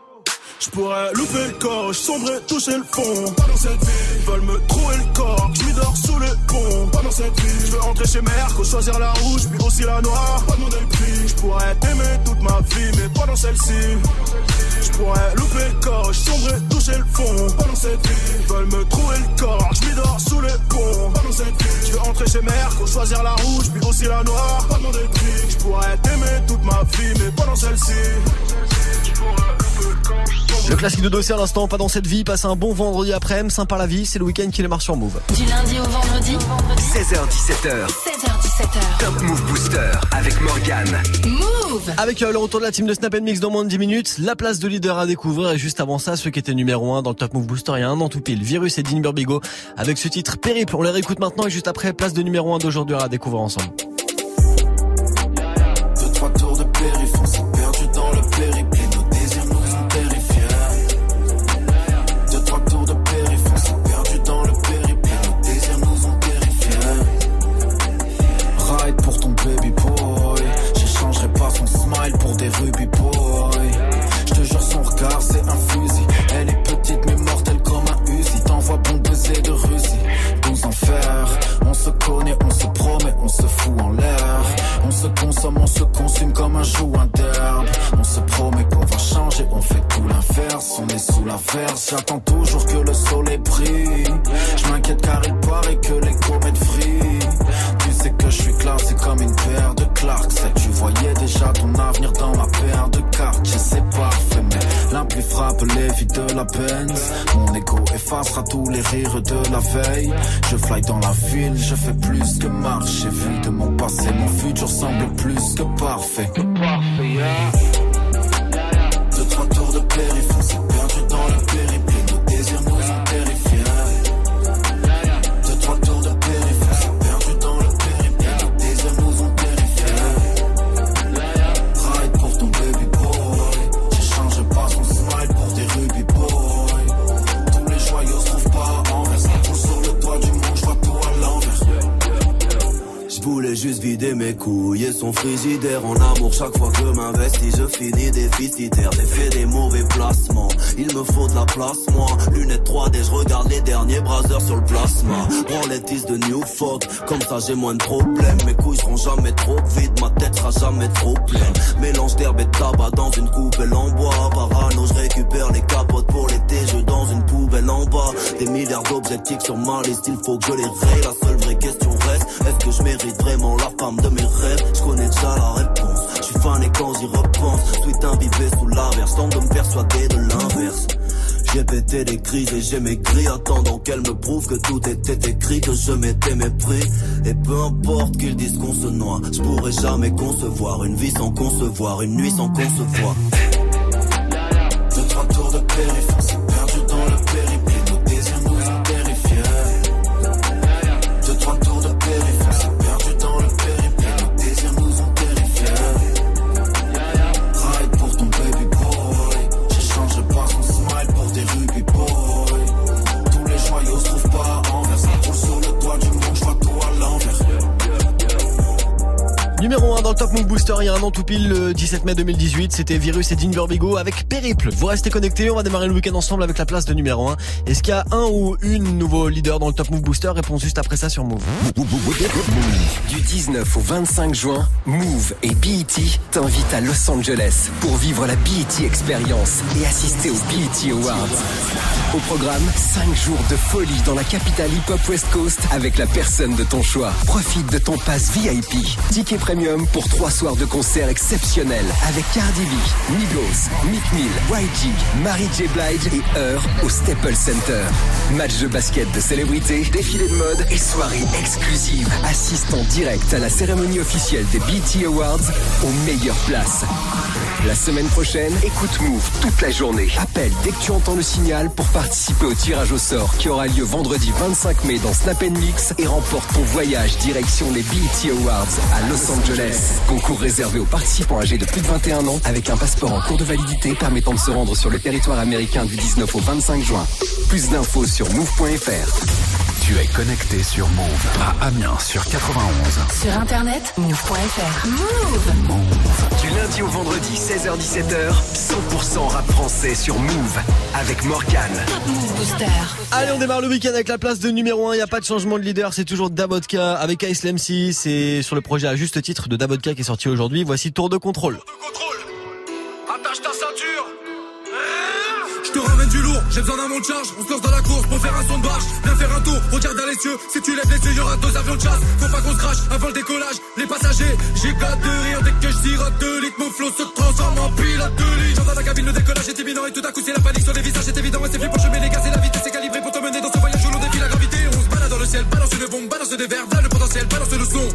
je pourrais louper le coche, sombrer, toucher le fond. Pas dans cette vie, veulent me trouver le corps. Je dors sous le pont. Pas dans cette vie, je veux entrer chez Merco, choisir la rouge, puis aussi la noire. Pas demander le prix, je pourrais t'aimer toute ma vie, mais pas dans celle-ci. Je pourrais louper le coche, sombrer, toucher le fond. Pas dans cette vie, veulent me trouver le corps. Je dors sous le pont. Pas dans cette vie, je veux entrer chez Merco, choisir la rouge, puis aussi la noire. Pas demander le prix, je pourrais t'aimer toute ma vie, mais pas dans celle-ci. Le classique de dossier à l'instant, pas dans cette vie, passe un bon vendredi après-midi, sympa la vie, c'est le week-end qui démarre sur Move. Du lundi au vendredi 16h17h. 16h17h. Top Move Booster avec Morgane. Move Avec euh, le retour de la team de Snap Mix dans moins de 10 minutes, la place de leader à découvrir et juste avant ça, ceux qui étaient numéro 1 dans le Top Move Booster il y a un an tout pile, Virus et Dean Burbigo avec ce titre Périple. On les réécoute maintenant et juste après, place de numéro 1 d'aujourd'hui à découvrir ensemble. Se consume comme un joint d'herbe. On se promet qu'on va changer, on fait tout l'inverse. On est sous l'inverse, j'attends toujours que le soleil brille. Je m'inquiète car il paraît que les comètes vrillent. Tu sais que je suis classé comme une paire de Clarks. Tu voyais déjà ton avenir dans ma paire de cartes. Je sais parfait, mais l'impli frappe les vies de la Benz. Mon ego effacera tous les rires de la veille. Je fly dans la ville, je fais plus que marcher. Vu de mon passé, mon futur semble plus que parfait. Deux, mes couilles et son frigidaire en amour. Chaque fois que m'investis, je finis déficitaire. J'ai fait des mauvais placements, il me faut de la place, moi. Lunettes 3D, je regarde les derniers brasers sur le plasma. Prends les tisses de New Folk, comme ça j'ai moins de problèmes. Mes couilles seront jamais trop vides, ma tête sera jamais trop pleine. Mélange d'herbe et de tabac dans une coupelle en bois. Parano, je récupère les capotes pour l'été, je dans une poubelle en bas. Des milliards d'objectifs sur ma liste, il faut que je les raye. La seule vraie question reste, est-ce que je mérite vraiment la de mes rêves. Je connais déjà la réponse, je suis fan et quand j'y repense, sweet imbibé sous l'averse, tente de me persuader de l'inverse. J'ai pété des crises et j'ai maigri. Attendant qu'elle me prouve que tout était écrit Que je m'étais mépris. Et peu importe qu'ils disent qu'on se noie Je pourrais jamais concevoir Une vie sans concevoir Une nuit sans concevoir. Deux, trois tours de périph', Booster, il y a un an tout pile le 17 mai 2018, c'était Virus et Dean avec Périple. Vous restez connectés, on va démarrer le week-end ensemble avec la place de numéro 1. Est-ce qu'il y a un ou une nouveau leader dans le Top Move Booster? Réponse juste après ça sur Move. Du 19 au 25 juin, Move et BET t'invitent à Los Angeles pour vivre la BET Experience et assister aux BET Awards. Au programme, 5 jours de folie dans la capitale hip-hop West Coast avec la personne de ton choix. Profite de ton pass VIP. Ticket premium pour 3 soirs de concerts exceptionnels avec Cardi B, Migos, Mick Mill, YG, Mary J. Blige et Heur au Staples Center. Match de basket de célébrités, défilé de mode et soirée exclusive. Assiste en direct à la cérémonie officielle des BT Awards aux meilleures places. La semaine prochaine, écoute Move toute la journée. Appelle dès que tu entends le signal pour participer au tirage au sort qui aura lieu vendredi 25 mai dans Snap Mix et remporte ton voyage direction les BET Awards à Los Angeles. Concours réservé aux participants âgés de plus de 21 ans avec un passeport en cours de validité permettant de se rendre sur le territoire américain du 19 au 25 juin. Plus d'infos sur move.fr. Tu es connecté sur Move à Amiens sur 91. Sur internet, move.fr. Move. Du lundi au vendredi 16h17h, 100% rap français sur Move avec Morgan. Allez, on démarre le week-end avec la place de numéro 1. Il n'y a pas de changement de leader, c'est toujours Dabotka avec Ice MC. C'est sur le projet à juste titre de Dabotka qui est sorti aujourd'hui. Voici Tour de contrôle. Attache ta ceinture Je te ramène du lourd, j'ai besoin d'un monte charge. On se lance dans la course pour faire un son de barge. Viens faire un tour, regarde dans les cieux. Si tu lèves les yeux, y'aura deux avions de chasse. Faut pas qu'on se crache avant le décollage. Les passagers, j'ai qu'à de rire. Dès que je sirote deux litres, mon flot se transforme en pilote de ligne J'entends la cabine, le décollage est imminent Et tout à coup c'est la panique sur les visages, c'est évident. Et c'est plus pour chemin les gaz et la vitesse est calibrée Pour te mener dans ce voyage où l'on défie la gravité. On se balade dans le ciel, balance une bombe, balance des verres Là le potentiel, balance le son.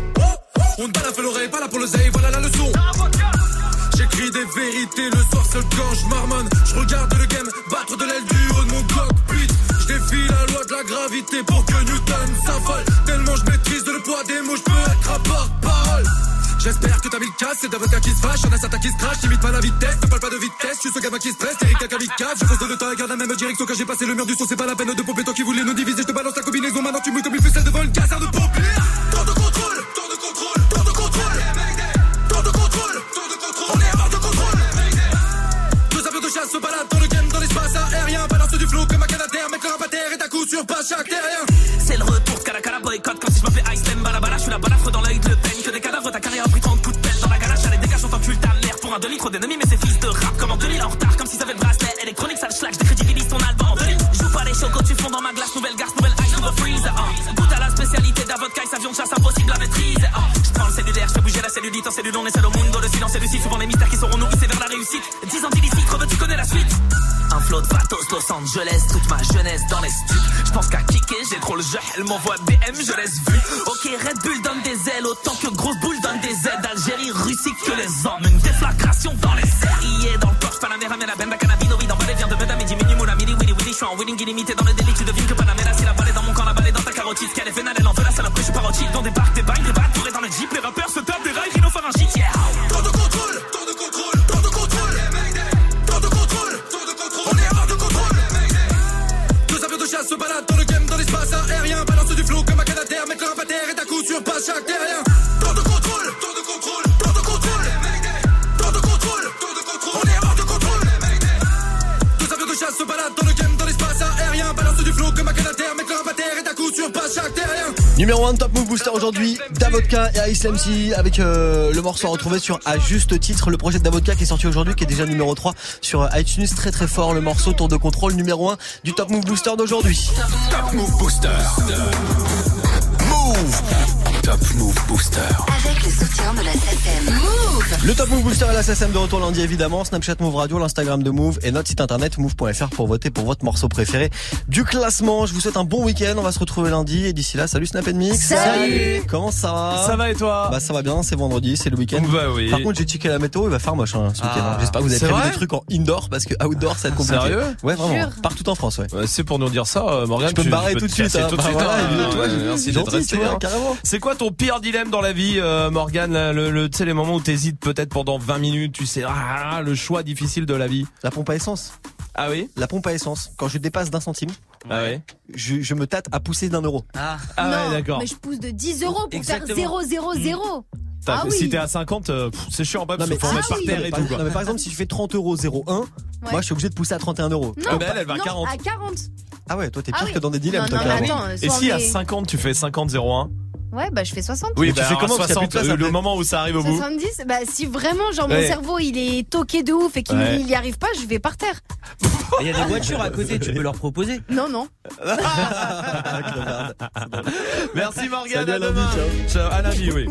On ne balafre l'oreille, pas là pour le voilà la leçon J'écris des vérités le soir seul quand je marmonne. Je regarde le game battre de l'aile du haut de mon cockpit. Je défie la loi de la gravité pour que Newton s'affole. Tellement je maîtrise le poids des mots, je peux être un porte-parole. J'espère que t'as mis le casse, c'est d'avocat qui se fâche, y'en a certains qui se crachent, t'imites pas la vitesse, ne parle pas de vitesse, suis ce gamin qui se presse, Eric Kamikaze, je fonce de le temps et garde la même direction quand j'ai passé le mur du son, c'est pas la peine de pomper toi qui voulais nous diviser, je te balance la combinaison, maintenant tu mouilles comme une ficelle devant une casse de pompier. Se baladent dans le game, dans l'espace aérien, balance du flot comme un canadair, mettre le rapater et à coup sur pas chaque terrien. C'est le retour de Cala boycott comme si je m'appelais Ice Balabala. Je suis la balafre dans l'œil de Le Pen. Que des cadavres, ta carrière a pris 30 coups de pelle dans la ganache. Allez, dégage, on t'encule ta mère pour un demi trop d'ennemis. Mais ces fils de rap comme en 2000 en retard. Comme s'ils avaient le bracelet électronique, ça le schlag. Décrédibilise ton album en 2000. Joue pas les chocos, tu fonds dans ma glace. Nouvelle garce, nouvelle ice, nouveau freeze. ah. Goûte à la spécialité d'un vodka, avion de chasse impossible à maîtriser. ah. Je prends le cellulaire, je fais bouger la cellulite. En cellule, on est seul au. Le silence et le souvent les mystères qui seront la réussite. 10 ans d'illicite, Reveux, tu connais la suite. Un flot de Vatos, Los Angeles, toute ma jeunesse dans les stups. Je pense qu'à kicker, j'ai trop le jeu, elle m'envoie BM, je laisse vu. Ok, Red Bull donne des ailes, autant que grosse boule donne des aides. Algérie, Russie, que les hommes, une déflagration dans les séries. Dans le Porsche, Panamera, mais la bemba cannabinoïde, dans balai vient de Medam, Midi, Mini, Moula, Mini, Willy, Willy, je suis en winning illimité dans le délit, tu devines que Panamera, c'est la balle est dans mon camp, la balle est dans ta carotide. Qu'elle est vénale, elle en veut la salope, je suis parotide. Dans des parcs, des je passe à derrière. Temps de contrôle, temps de contrôle, temps de contrôle. Temps de contrôle, temps de contrôle. On est hors de contrôle. Deux avions de chasse se baladent dans le game, dans l'espace aérien. Balance du flot comme un canadair, mec le rabatère et d'un coup sur passe à derrière. Numéro 1 Top Move Booster aujourd'hui, Davodka et Ice MC avec euh, le morceau à retrouver sur à juste titre le projet de Davodka qui est sorti aujourd'hui qui est déjà numéro 3 sur euh, iTunes très très fort le morceau tour de contrôle numéro 1 du Top Move Booster d'aujourd'hui. Top Move Booster. Move. Top Move Booster. Avec le soutien de la SACEM. Move Le Top Move Booster et la SSM de retour lundi évidemment, Snapchat Move Radio, l'Instagram de Move et notre site internet move.fr pour voter pour votre morceau préféré du classement. Je vous souhaite un bon week-end, on va se retrouver lundi et d'ici là, salut Snap Mix. Salut. Comment ça va? Ça va et toi? Bah ça va bien, c'est vendredi, c'est le week-end. Bah oui. Par contre j'ai checké la météo, il va faire moche hein, ce week-end. Ah. J'espère que vous avez prévu des trucs en indoor parce que outdoor ça va être compliqué. Sérieux? Ouais vraiment, Jure. partout en France ouais. C'est pour nous dire ça, euh, Morgane. Je peux me barrer peux tout de te suite, hein. tout de suite. hein. Merci d'être resté. hein. carrément. C'est quoi ton pire dilemme dans la vie, euh, Morgane là, le, le- Tu sais les moments où t'hésites peut-être pendant 20 minutes, tu sais ah, le choix difficile de la vie. La pompe à essence. Ah oui? La pompe à essence. Quand je dépasse d'un centime, Ah ouais. je, je me tâte à pousser d'un euro. Ah, Ah non, ouais, d'accord. Mais je pousse de 10 euros pour Exactement. faire 0, 0, 0. T'as- Ah oui. Si t'es à 50, euh, pff, c'est chiant pas parce qu'il faut mais- en mettre Ah par oui. terre et par- tout quoi. non, mais par exemple, si je fais 30 euros 01, moi je suis obligé de pousser à 31 euros. Non, Ah bah, elle, elle va à non, 40. à 40. Ah ouais, toi t'es Ah pire oui. que dans des dilemmes, Non, toi non, mais carrément. attends, Et soit si on à est- 50 tu fais 50-01 Ouais, bah je fais 60. Oui, tu bah, fais alors, comment, parce qu'il y a plus 60, de place euh, après le moment où ça arrive au bout. 70, bah si vraiment genre mon cerveau il est toqué de ouf et qu'il Ouais. il y arrive pas, je vais par terre. Il y a des voitures à côté, tu peux leur proposer. Non non. Merci Morgane, Salut, à à lundi, demain. ciao. Ciao, à lundi, oui.